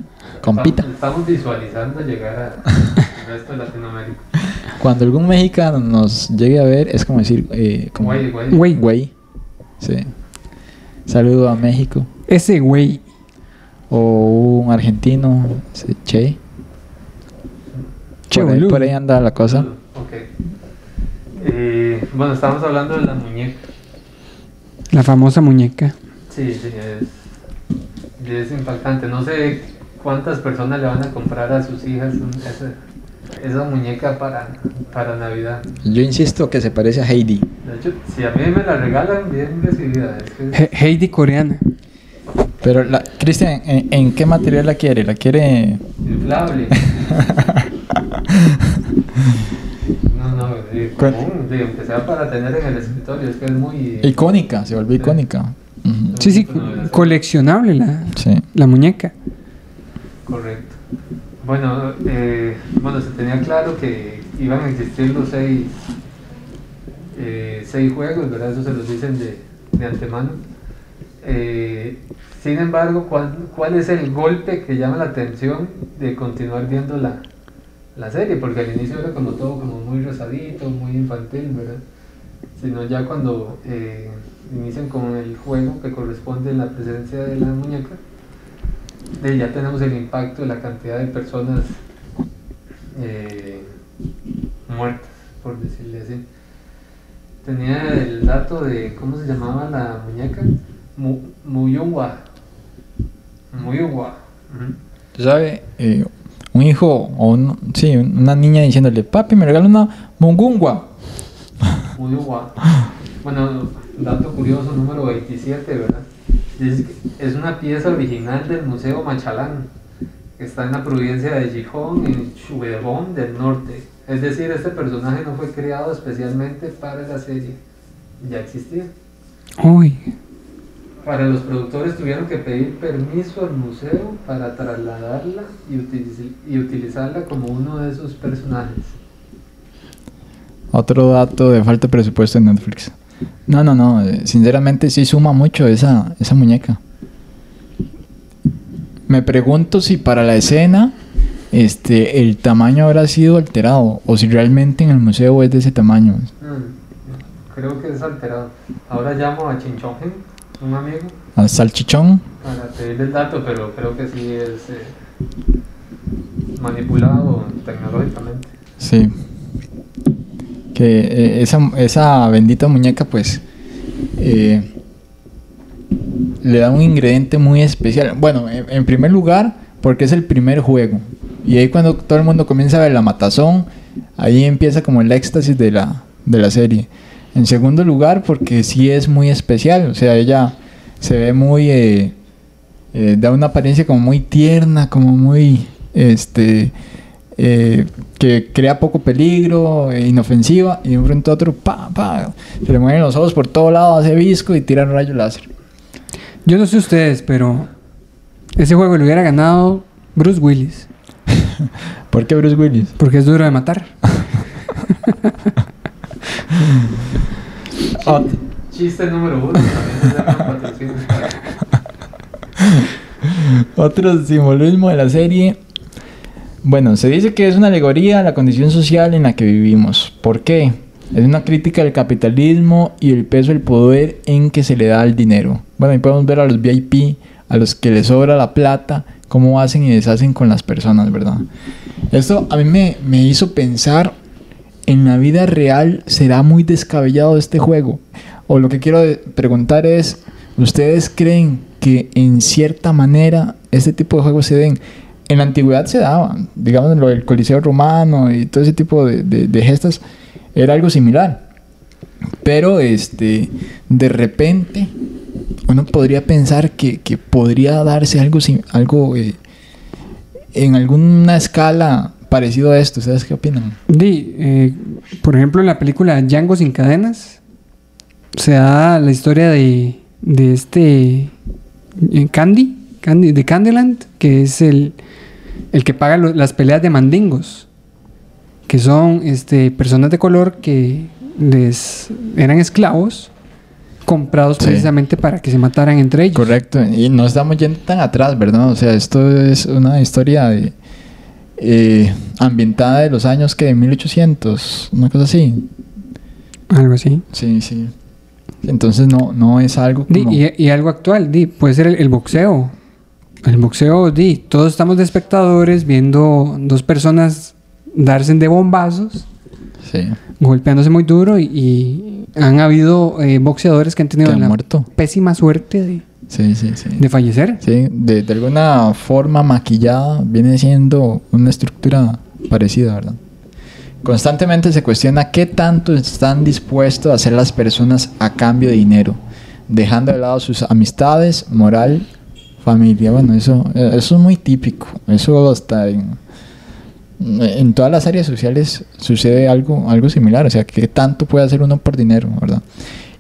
compita. Estamos, estamos visualizando llegar a- al resto de Latinoamérica. Cuando algún mexicano nos llegue a ver, es como decir, eh, como, Güey, güey. Güey. güey. Sí. Saludo a México. Ese güey. O un argentino, sí, Che. Che, por, ahí, por ahí anda la cosa. Ok. Eh, bueno, estamos hablando de la muñeca. La famosa muñeca. Sí, sí, es, es impactante. No sé cuántas personas le van a comprar a sus hijas un- esa, muñeca para, para Navidad. Yo insisto que se parece a Heidi. De hecho, si a mí me la regalan, bien recibida. Es que He- Heidi coreana. Pero, la, Cristian, ¿en, en qué material la quiere? ¿La quiere...? inflable. No, no, común, sí, aunque sea para tener en el escritorio, es que es muy... icónica, se volvió icónica. Sí, sí, coleccionable la, Sí. la muñeca. Correcto. Bueno, eh, bueno, se tenía claro que iban a existir los seis, eh, seis juegos, ¿verdad? Eso se los dicen de, de antemano. Eh, sin embargo, ¿cuál, ¿cuál es el golpe que llama la atención de continuar viendo la, la serie? Porque al inicio era como todo como muy rosadito, muy infantil, ¿verdad? Sino ya cuando eh, inician con el juego que corresponde en la presencia de la muñeca, de ya tenemos el impacto de la cantidad de personas eh, muertas, por decirle así. Tenía el dato de cómo se llamaba la muñeca, Mu- Muyungwa. Muyungwa. Ujú. ¿Sabe? Eh, un hijo o un- sí, una niña diciéndole, papi, me regala una mungungua. Muyungwa. Bueno, dato curioso número 27, ¿verdad? Es una pieza original del Museo Machalán, que está en la provincia de Gijón, en Chubebón del Norte. Es decir, este personaje no fue creado especialmente para la serie, ya existía. Uy. Para los productores tuvieron que pedir permiso al museo para trasladarla y, utiliz- y utilizarla como uno de sus personajes. Otro dato de falta de presupuesto en Netflix. No, no, no. eh, Sinceramente sí suma mucho esa, esa muñeca. Me pregunto si para la escena este, el tamaño habrá sido alterado o si realmente en el museo es de ese tamaño. Mm, creo que es alterado. Ahora llamo a Chinchongen, un amigo, Al salchichón. para pedirle el dato, pero creo que sí es eh, manipulado tecnológicamente. Sí. Que eh, esa, esa bendita muñeca, pues, eh, le da un ingrediente muy especial. Bueno, en, primer lugar, porque es el primer juego. Y ahí cuando todo el mundo comienza a ver la matazón, ahí empieza como el éxtasis de la, de la serie. En segundo lugar, porque sí es muy especial. O sea, ella se ve muy... eh, da una apariencia como muy tierna, como muy... Este, eh, que crea poco peligro, eh, inofensiva, y de un pronto a otro, pa, pa, se le mueven los ojos por todo lado, hace visco y tira rayos láser. Yo no sé ustedes, pero ese juego lo hubiera ganado Bruce Willis. ¿Por qué Bruce Willis? Porque es duro de matar. Ot- Chiste número uno. Otro simbolismo de la serie. Bueno, se dice que es una alegoría a la condición social en la que vivimos. ¿Por qué? Es una crítica del capitalismo y el peso del poder en que se le da al dinero. Bueno, ahí podemos ver a los VIP, a los que les sobra la plata, cómo hacen y deshacen con las personas, ¿verdad? Esto a mí me, me hizo pensar en la vida real será muy descabellado este juego. O lo que quiero preguntar es, ¿ustedes creen que en cierta manera este tipo de juegos se den? En la antigüedad se daban, digamos lo del Coliseo Romano y todo ese tipo de, gestas, era algo similar. Pero este, de repente uno podría pensar que, que podría darse algo, algo eh, en alguna escala parecido a esto. ¿Ustedes qué opinan? Di, eh, por ejemplo, en la película Django sin cadenas se da la historia de, de este eh, Candy, Candy, de Candyland, que es el, el que paga lo- las peleas de mandingos, que son este, personas de color que les eran esclavos comprados Sí. precisamente para que se mataran entre ellos. Correcto. Y no estamos yendo tan atrás, ¿verdad? O sea, esto es una historia de, eh, ambientada de los años que de 1800, una cosa así. Algo así. Sí, sí. Entonces no, no es algo Di, como... y, y algo actual, di, puede ser el, el boxeo. El boxeo, di, todos estamos de espectadores viendo dos personas darse de bombazos, Sí. golpeándose muy duro y, y han habido eh, boxeadores que han tenido muerto. pésima suerte de, Sí, sí, sí. de fallecer. Sí, de, de alguna forma maquillada viene siendo una estructura parecida, ¿verdad? Constantemente se cuestiona qué tanto están dispuestos a hacer las personas a cambio de dinero, dejando de lado sus amistades, moral, familia. Bueno, eso, eh, eso es muy típico. Eso hasta en, en todas las áreas sociales sucede algo, algo similar. O sea, qué tanto puede hacer uno por dinero, ¿verdad?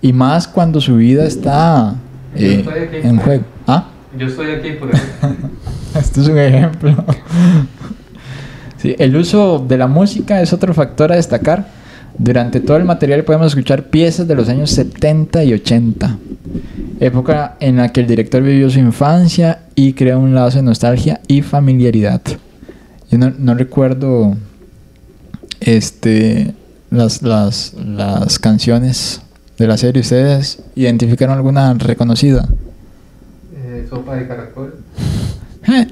Y más cuando su vida está eh, en juego. ¿Ah? Yo estoy aquí por eso. Este es un ejemplo. Sí, el uso de la música es otro factor a destacar. Durante todo el material podemos escuchar piezas de los años 70 y 80, época en la que el director vivió su infancia y crea un lazo de nostalgia y familiaridad. Yo no, no recuerdo este, las, las, las canciones de la serie. ¿Ustedes identificaron alguna reconocida? Eh, sopa de caracol,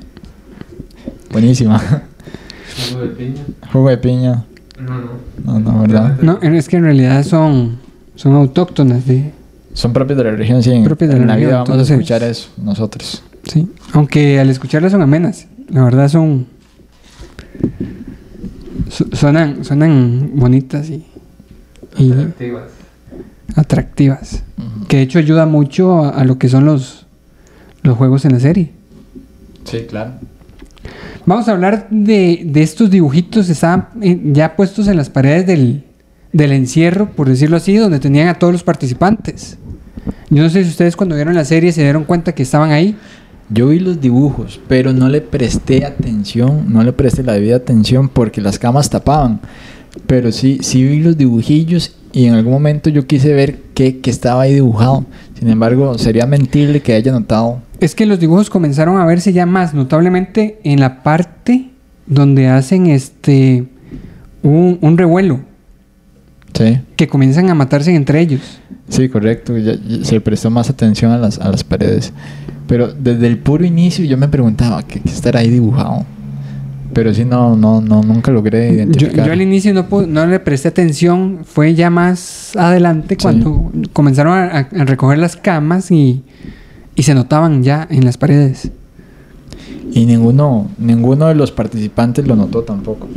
Buenísima. jugo de piña. Jugo de piña. No, no. No, no, ¿verdad? No, es que en realidad son, son autóctonas de... Son propios de la región, sí. En, de la en la vida vamos entonces- a escuchar eso nosotros. Sí, aunque al escucharlas son amenas. La verdad son... Suenan, suenan bonitas y, y Atractivas. atractivas. Que de hecho ayuda mucho a, a lo que son los, los juegos en la serie. Sí, claro. Vamos a hablar de, de estos dibujitos que estaban eh, ya puestos en las paredes del, del encierro, por decirlo así, donde tenían a todos los participantes. Yo no sé si ustedes cuando vieron la serie se dieron cuenta que estaban ahí. Yo vi los dibujos, pero no le presté atención, no le presté la debida atención porque las camas tapaban. Pero sí, sí vi los dibujillos y en algún momento yo quise ver qué, qué estaba ahí dibujado. Sin embargo, sería mentirle que haya notado. Es que los dibujos comenzaron a verse ya más notablemente en la parte donde hacen este un, un revuelo, Sí, que comienzan a matarse entre ellos. sí, correcto. ya- ya se prestó más atención a las, a las paredes. Pero desde el puro inicio yo me preguntaba qué, qué estará ahí dibujado. Pero sí, no, no, no, nunca logré identificar. yo al inicio no, no le presté atención, fue ya más adelante Sí. cuando comenzaron a recoger las camas y, y se notaban ya en las paredes. Y ninguno, ninguno de los participantes lo notó tampoco.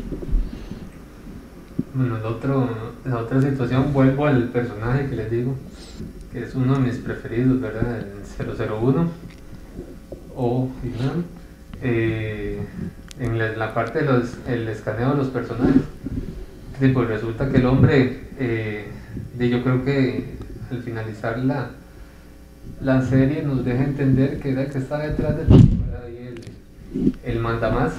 Bueno, el otro, la otra situación, vuelvo al personaje que les digo, que es uno de mis preferidos, ¿verdad? El 001 o Vietnam. Eh, en la, la parte del el escaneo de los personajes. Sí, pues resulta que el hombre, eh, de- yo creo que al finalizar la, la serie nos deja entender que era que está detrás de todo, el, mandamás.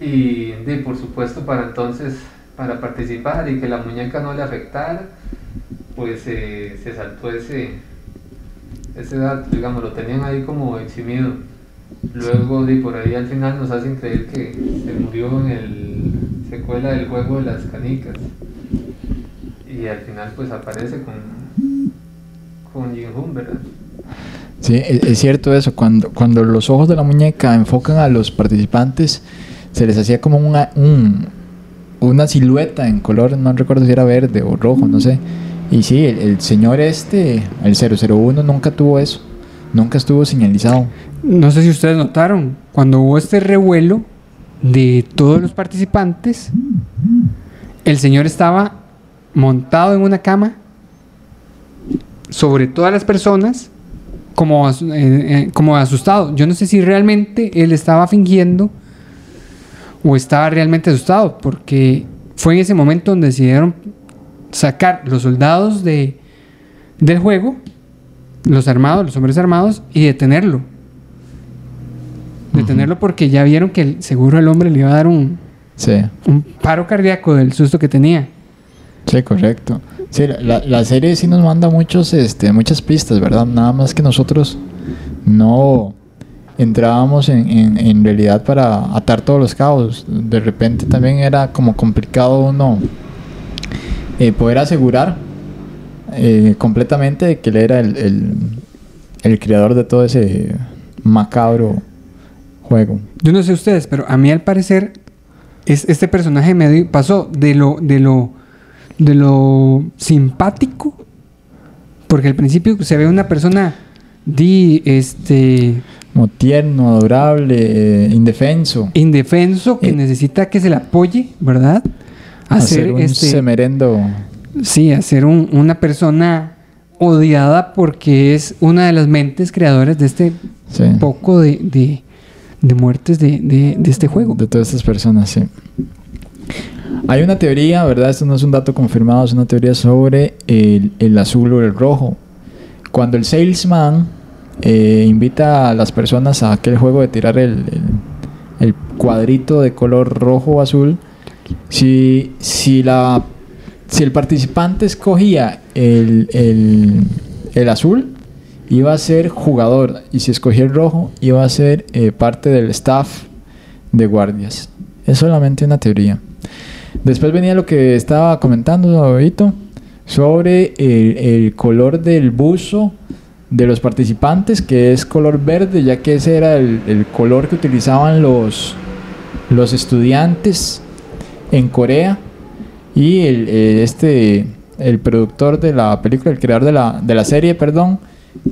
Y por supuesto para entonces, para participar y que la muñeca no le afectara, pues eh, se saltó ese, ese dato, digamos, lo tenían ahí como eximido. Luego de por ahí al final nos hacen creer que se murió en el secuela del juego de las canicas. Y al final pues aparece con, con Jin ¿verdad? Sí, e- es, cierto eso. Cuando, cuando los ojos de la muñeca enfocan a los participantes, se les hacía como una, un- una silueta en color, no recuerdo si era verde o rojo, no sé. Y sí, el, el señor este, el 001, nunca tuvo eso. Nunca estuvo señalizado. No sé si ustedes notaron, cuando hubo este revuelo de todos los participantes, el señor estaba montado en una cama sobre todas las personas como, as- eh, eh, como asustado. Yo no sé si realmente él estaba fingiendo o estaba realmente asustado, porque fue en ese momento donde decidieron sacar los soldados de, del juego, los armados, los hombres armados, y detenerlo. Detenerlo porque ya vieron que el, seguro el hombre le iba a dar un, Sí, un paro cardíaco del susto que tenía. Sí, correcto. Sí, la, la serie sí nos manda muchos, este, muchas pistas, ¿verdad? Nada más que nosotros no entrábamos en, en- realidad para atar todos los cabos. De repente también era como complicado uno eh, poder asegurar eh, completamente de que él era el, el, el creador de todo ese macabro juego. Yo no sé ustedes, pero a mí al parecer es, este personaje me pasó de lo, de lo, de lo simpático, porque al principio se ve una persona di, este, Como tierno, adorable, eh, indefenso. indefenso que Eh. necesita que se le apoye, ¿verdad? A Hacer ser, un este, semerendo. sí, a ser un- una persona odiada porque es una de las mentes creadoras de este Sí. poco de, de, de muertes de, de- de este juego. De todas estas personas, sí. Hay una teoría, ¿verdad? Esto no es un dato confirmado, es una teoría sobre el, el azul o el rojo. Cuando el salesman eh, invita a las personas a aquel juego de tirar el, el- cuadrito de color rojo o azul, si, si, la, si el participante escogía el, el- el azul, iba a ser jugador. Y si escogía el rojo, iba a ser eh, parte del staff de guardias. Es solamente una teoría. Después venía lo que estaba comentando sobre el, color del buzo de los participantes, que es color verde, ya que ese era el, color que utilizaban los, los estudiantes en Corea. Y el, eh, este, el productor de la película, el creador de la, de la serie, perdón,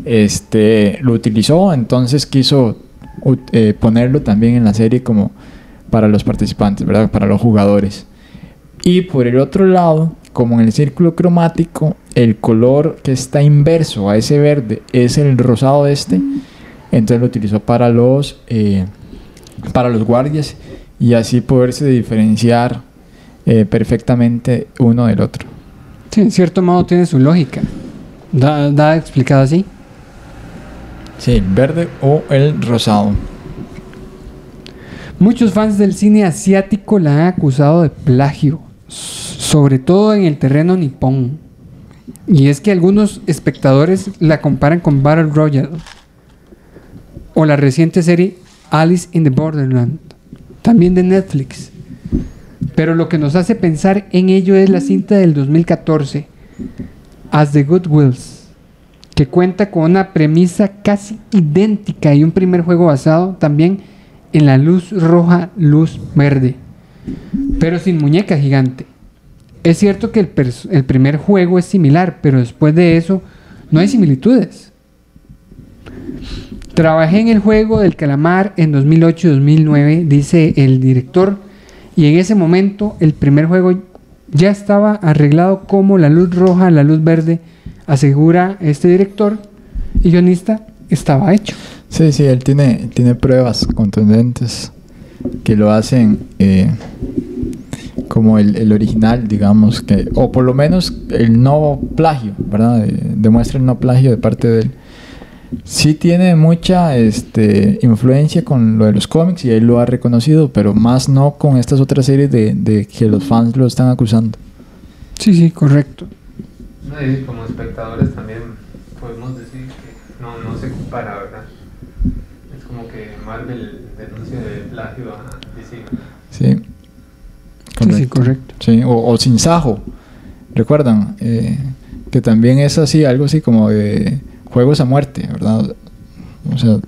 este, lo utilizó, entonces quiso eh, ponerlo también en la serie como para los participantes, ¿verdad? Para los jugadores. Y por el otro lado, como en el círculo cromático, el color que está inverso a ese verde es el rosado este, entonces lo utilizó para los, eh, para los guardias y así poderse diferenciar eh, perfectamente uno del otro. Sí, en cierto modo tiene su lógica. Da, da explicado así. Sí, el verde o el rosado. Muchos fans del cine asiático la han acusado de plagio, sobre todo en el terreno nipón. Y es que algunos espectadores la comparan con Battle Royale o la reciente serie Alice in the Borderland, también de Netflix. Pero lo que nos hace pensar en ello es la cinta del 2014, As the Good Wills, que cuenta con una premisa casi idéntica y un primer juego basado también en la luz roja, luz verde, pero sin muñeca gigante. Es cierto que el, el primer juego es similar, pero después de eso no hay similitudes. Trabajé en el juego del calamar en 2008-2009, dice el director, y en ese momento el primer juego ya estaba arreglado como la luz roja, la luz verde, asegura este director y guionista, estaba hecho. Sí, sí, él tiene pruebas contundentes que lo hacen eh, como el, el original, digamos, que, o por lo menos el no plagio, ¿verdad? Eh, demuestra el no plagio de parte de él. Sí tiene mucha este, influencia con lo de los cómics y él lo ha reconocido, pero más no con estas otras series de, de que los fans lo están acusando. Sí, sí, correcto. No, y como espectadores también podemos decir que no, no se compara, ¿verdad? Es como que Marvel denuncia de plagio a DC. Sí. Sí, sí, correcto. Sí, o, o sin sajo. ¿Recuerdan? Eh, que también es así, algo así como de juegos a muerte, ¿verdad? O sea,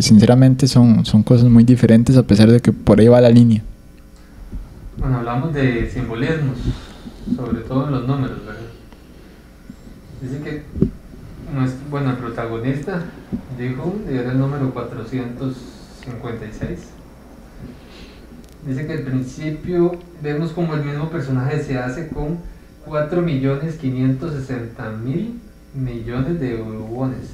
sinceramente son, son cosas muy diferentes a pesar de que por ahí va la línea. Bueno, hablamos de simbolismos, sobre todo en los números, ¿verdad? Dice que, bueno, el protagonista dijo era el número 456. Dice que al principio vemos como el mismo personaje se hace con 4.560.000 millones de uones.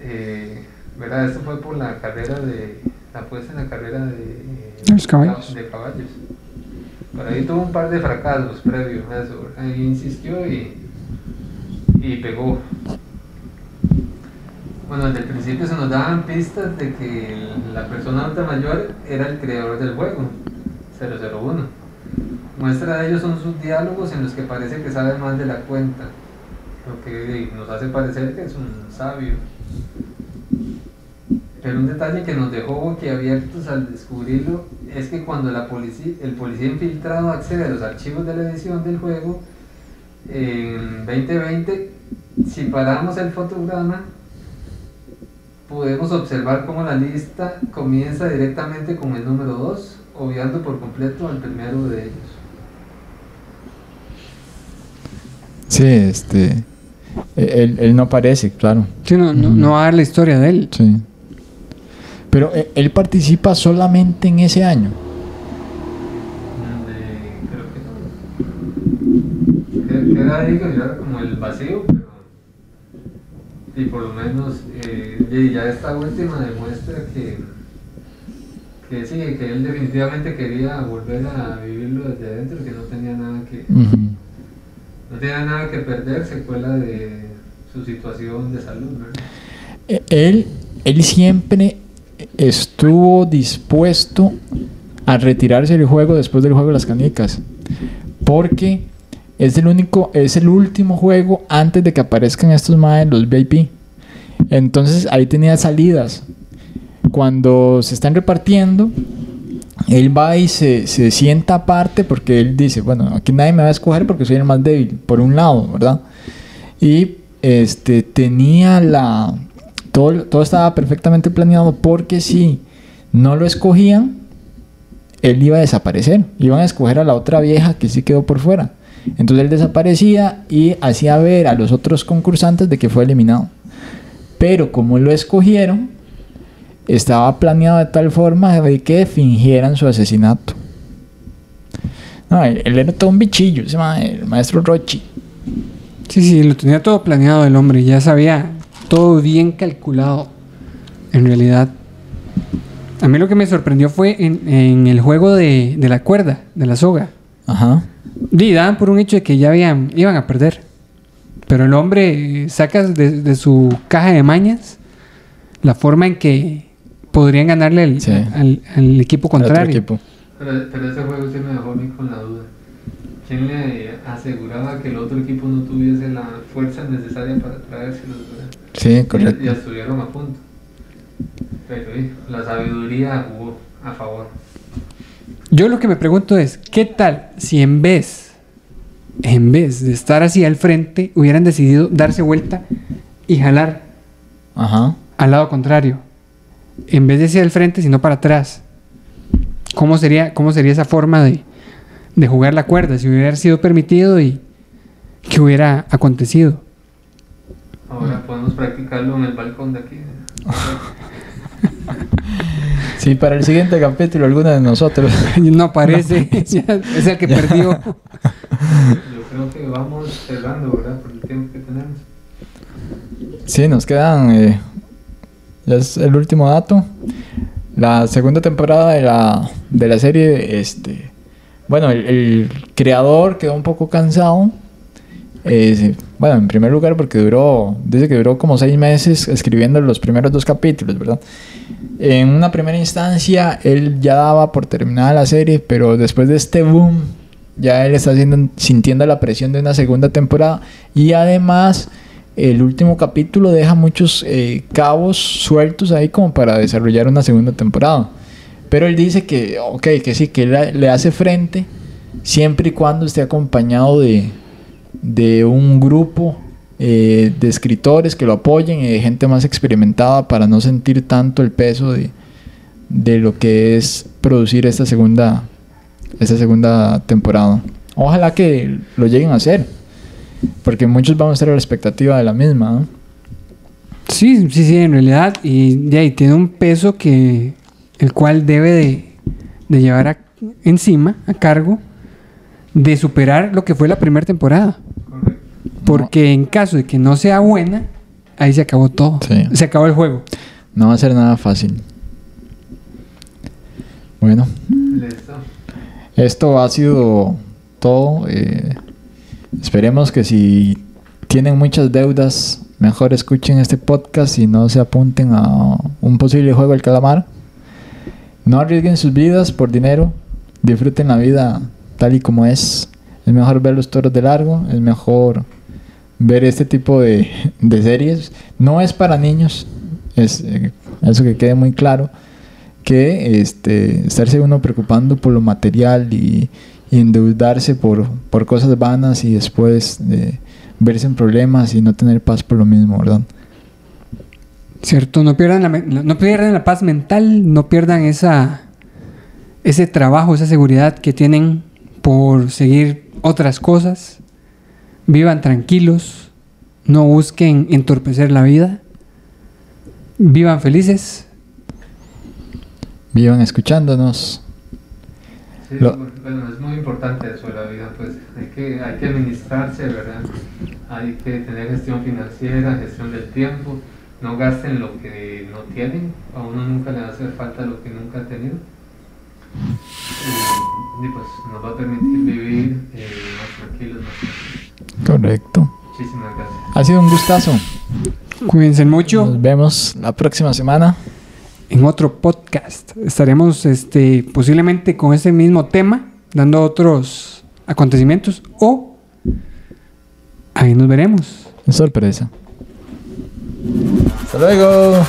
Eh, ¿Verdad? Esto fue por la carrera de, la puesta en la carrera de, los caballos. de caballos. Por ahí tuvo un par de fracasos previos a eso. Ahí insistió y, y pegó. Bueno, desde el principio se nos daban pistas de que la persona adulta mayor era el creador del juego, 001. Muestra de ello son sus diálogos en los que parece que sabe más de la cuenta, lo que nos hace parecer que es un sabio. Pero un detalle que nos dejó boquiabiertos al descubrirlo es que cuando la policía, el policía infiltrado accede a los archivos de la edición del juego, en 2020, si paramos el fotograma, podemos observar cómo la lista comienza directamente con el número 2, obviando por completo al primero de ellos. Sí, este. Él, él no aparece, claro. Sí, no, no, no va a dar la historia de él. Sí. Pero eh, él participa solamente en ese año. No. Que era como el vacío, pero. Y por lo menos, eh, y ya esta última demuestra que. Que sí, que él definitivamente quería volver a vivirlo desde adentro, que no tenía nada que. Ujú. No tenía nada que perder, secuela de su situación de salud, ¿verdad? Eh, Él, él siempre estuvo dispuesto a retirarse del juego después del juego de las canicas. Porque es el único, es el último juego antes de que aparezcan estos más los VIP. Entonces ahí tenía salidas. Cuando se están repartiendo, él va y se, se sienta aparte porque él dice, bueno, aquí nadie me va a escoger porque soy el más débil, por un lado, ¿verdad? Y este tenía la todo, todo estaba perfectamente planeado porque si no lo escogían, él iba a desaparecer. Iban a escoger a la otra vieja que sí quedó por fuera. Entonces él desaparecía y hacía ver a los otros concursantes de que fue eliminado. Pero como lo escogieron, estaba planeado de tal forma de que fingieran su asesinato. No, él, él era todo un bichillo, ese ma- el maestro Rochi. Sí, sí, lo tenía todo planeado el hombre, ya sabía todo bien calculado, en realidad. A mí lo que me sorprendió fue en, en el juego de, de la cuerda, de la soga. Ajá. Y daban por un hecho de que ya habían, iban a perder. Pero el hombre eh, saca de, de su caja de mañas la forma en que podrían ganarle al, Sí. al- al equipo contrario. equipo. Pero, pero ese juego sí me dejó a mí con la duda. ¿Quién le aseguraba que el otro equipo no tuviese la fuerza necesaria para traérselos? ¿verdad? Sí, correcto. y estuvieron a punto. Pero sí, la sabiduría jugó a favor. Yo lo que me pregunto es, ¿qué tal si en vez, en vez de estar así al frente, hubieran decidido darse vuelta y jalar Ajá. al lado contrario? En vez de ser al frente, sino para atrás. ¿Cómo sería, cómo sería esa forma de, de jugar la cuerda? Si hubiera sido permitido y que hubiera acontecido. Ahora podemos practicarlo en el balcón de aquí. Sí, para el siguiente capítulo, alguno de nosotros. No parece, ya es el que perdió. Yo creo que vamos cerrando, ¿verdad? Por el tiempo que tenemos. Sí, nos quedan. eh, ya es el último dato. La segunda temporada de la, de la serie, este. Bueno, el, el creador quedó un poco cansado. Eh, bueno, en primer lugar, porque duró. Dice que duró como seis meses escribiendo los primeros dos capítulos, ¿verdad? En una primera instancia, él ya daba por terminada la serie, pero después de este boom, ya él está sintiendo la presión de una segunda temporada. Y además, el último capítulo deja muchos eh, cabos sueltos ahí como para desarrollar una segunda temporada. Pero él dice que, ok, que sí, que él le hace frente siempre y cuando esté acompañado de un grupo eh, de escritores que lo apoyen y de gente más experimentada para no sentir tanto el peso de, de lo que es producir esta segunda, esta segunda temporada. Ojalá que lo lleguen a hacer, porque muchos van a estar a la expectativa de la misma. ¿no? Sí, sí, sí, en realidad. Y de ahí tiene un peso que el cual debe de, de llevar a- encima, a cargo, de superar lo que fue la primera temporada. Correcto. Porque en caso de que no sea buena, ahí se acabó todo. Sí. Se acabó el juego. No va a ser nada fácil. Bueno, Listo. esto ha sido todo. eh, esperemos que si tienen muchas deudas, mejor escuchen este podcast y no se apunten a un posible juego del calamar. No arriesguen sus vidas por dinero. Disfruten la vida tal y como es. Es mejor ver los toros de largo. Es mejor ver este tipo de, de series. No es para niños. Es, eh, eso que quede muy claro. Que este, estarse uno preocupando por lo material y, endeudarse por, por cosas vanas y después eh, verse en problemas y no tener paz por lo mismo, ¿verdad? ¿Cierto? No pierdan la, no pierdan la paz mental, no pierdan esa, ese trabajo, esa seguridad que tienen por seguir otras cosas. Vivan tranquilos, no busquen entorpecer la vida. Vivan felices. Vivan escuchándonos. Sí, Lo- bueno, es muy importante eso de la vida, pues hay que, hay que administrarse, ¿verdad? Hay que tener gestión financiera, gestión del tiempo, no gasten lo que no tienen, a uno nunca le va a hacer falta lo que nunca ha tenido. Y, y, pues nos va a permitir vivir eh, más tranquilos, más tranquilos. Correcto. Muchísimas gracias. Ha sido un gustazo. Cuídense mucho. Nos vemos la próxima semana. en otro podcast. Estaremos este, posiblemente con ese mismo tema, dando otros acontecimientos o ahí nos veremos. Sorpresa. Hasta luego.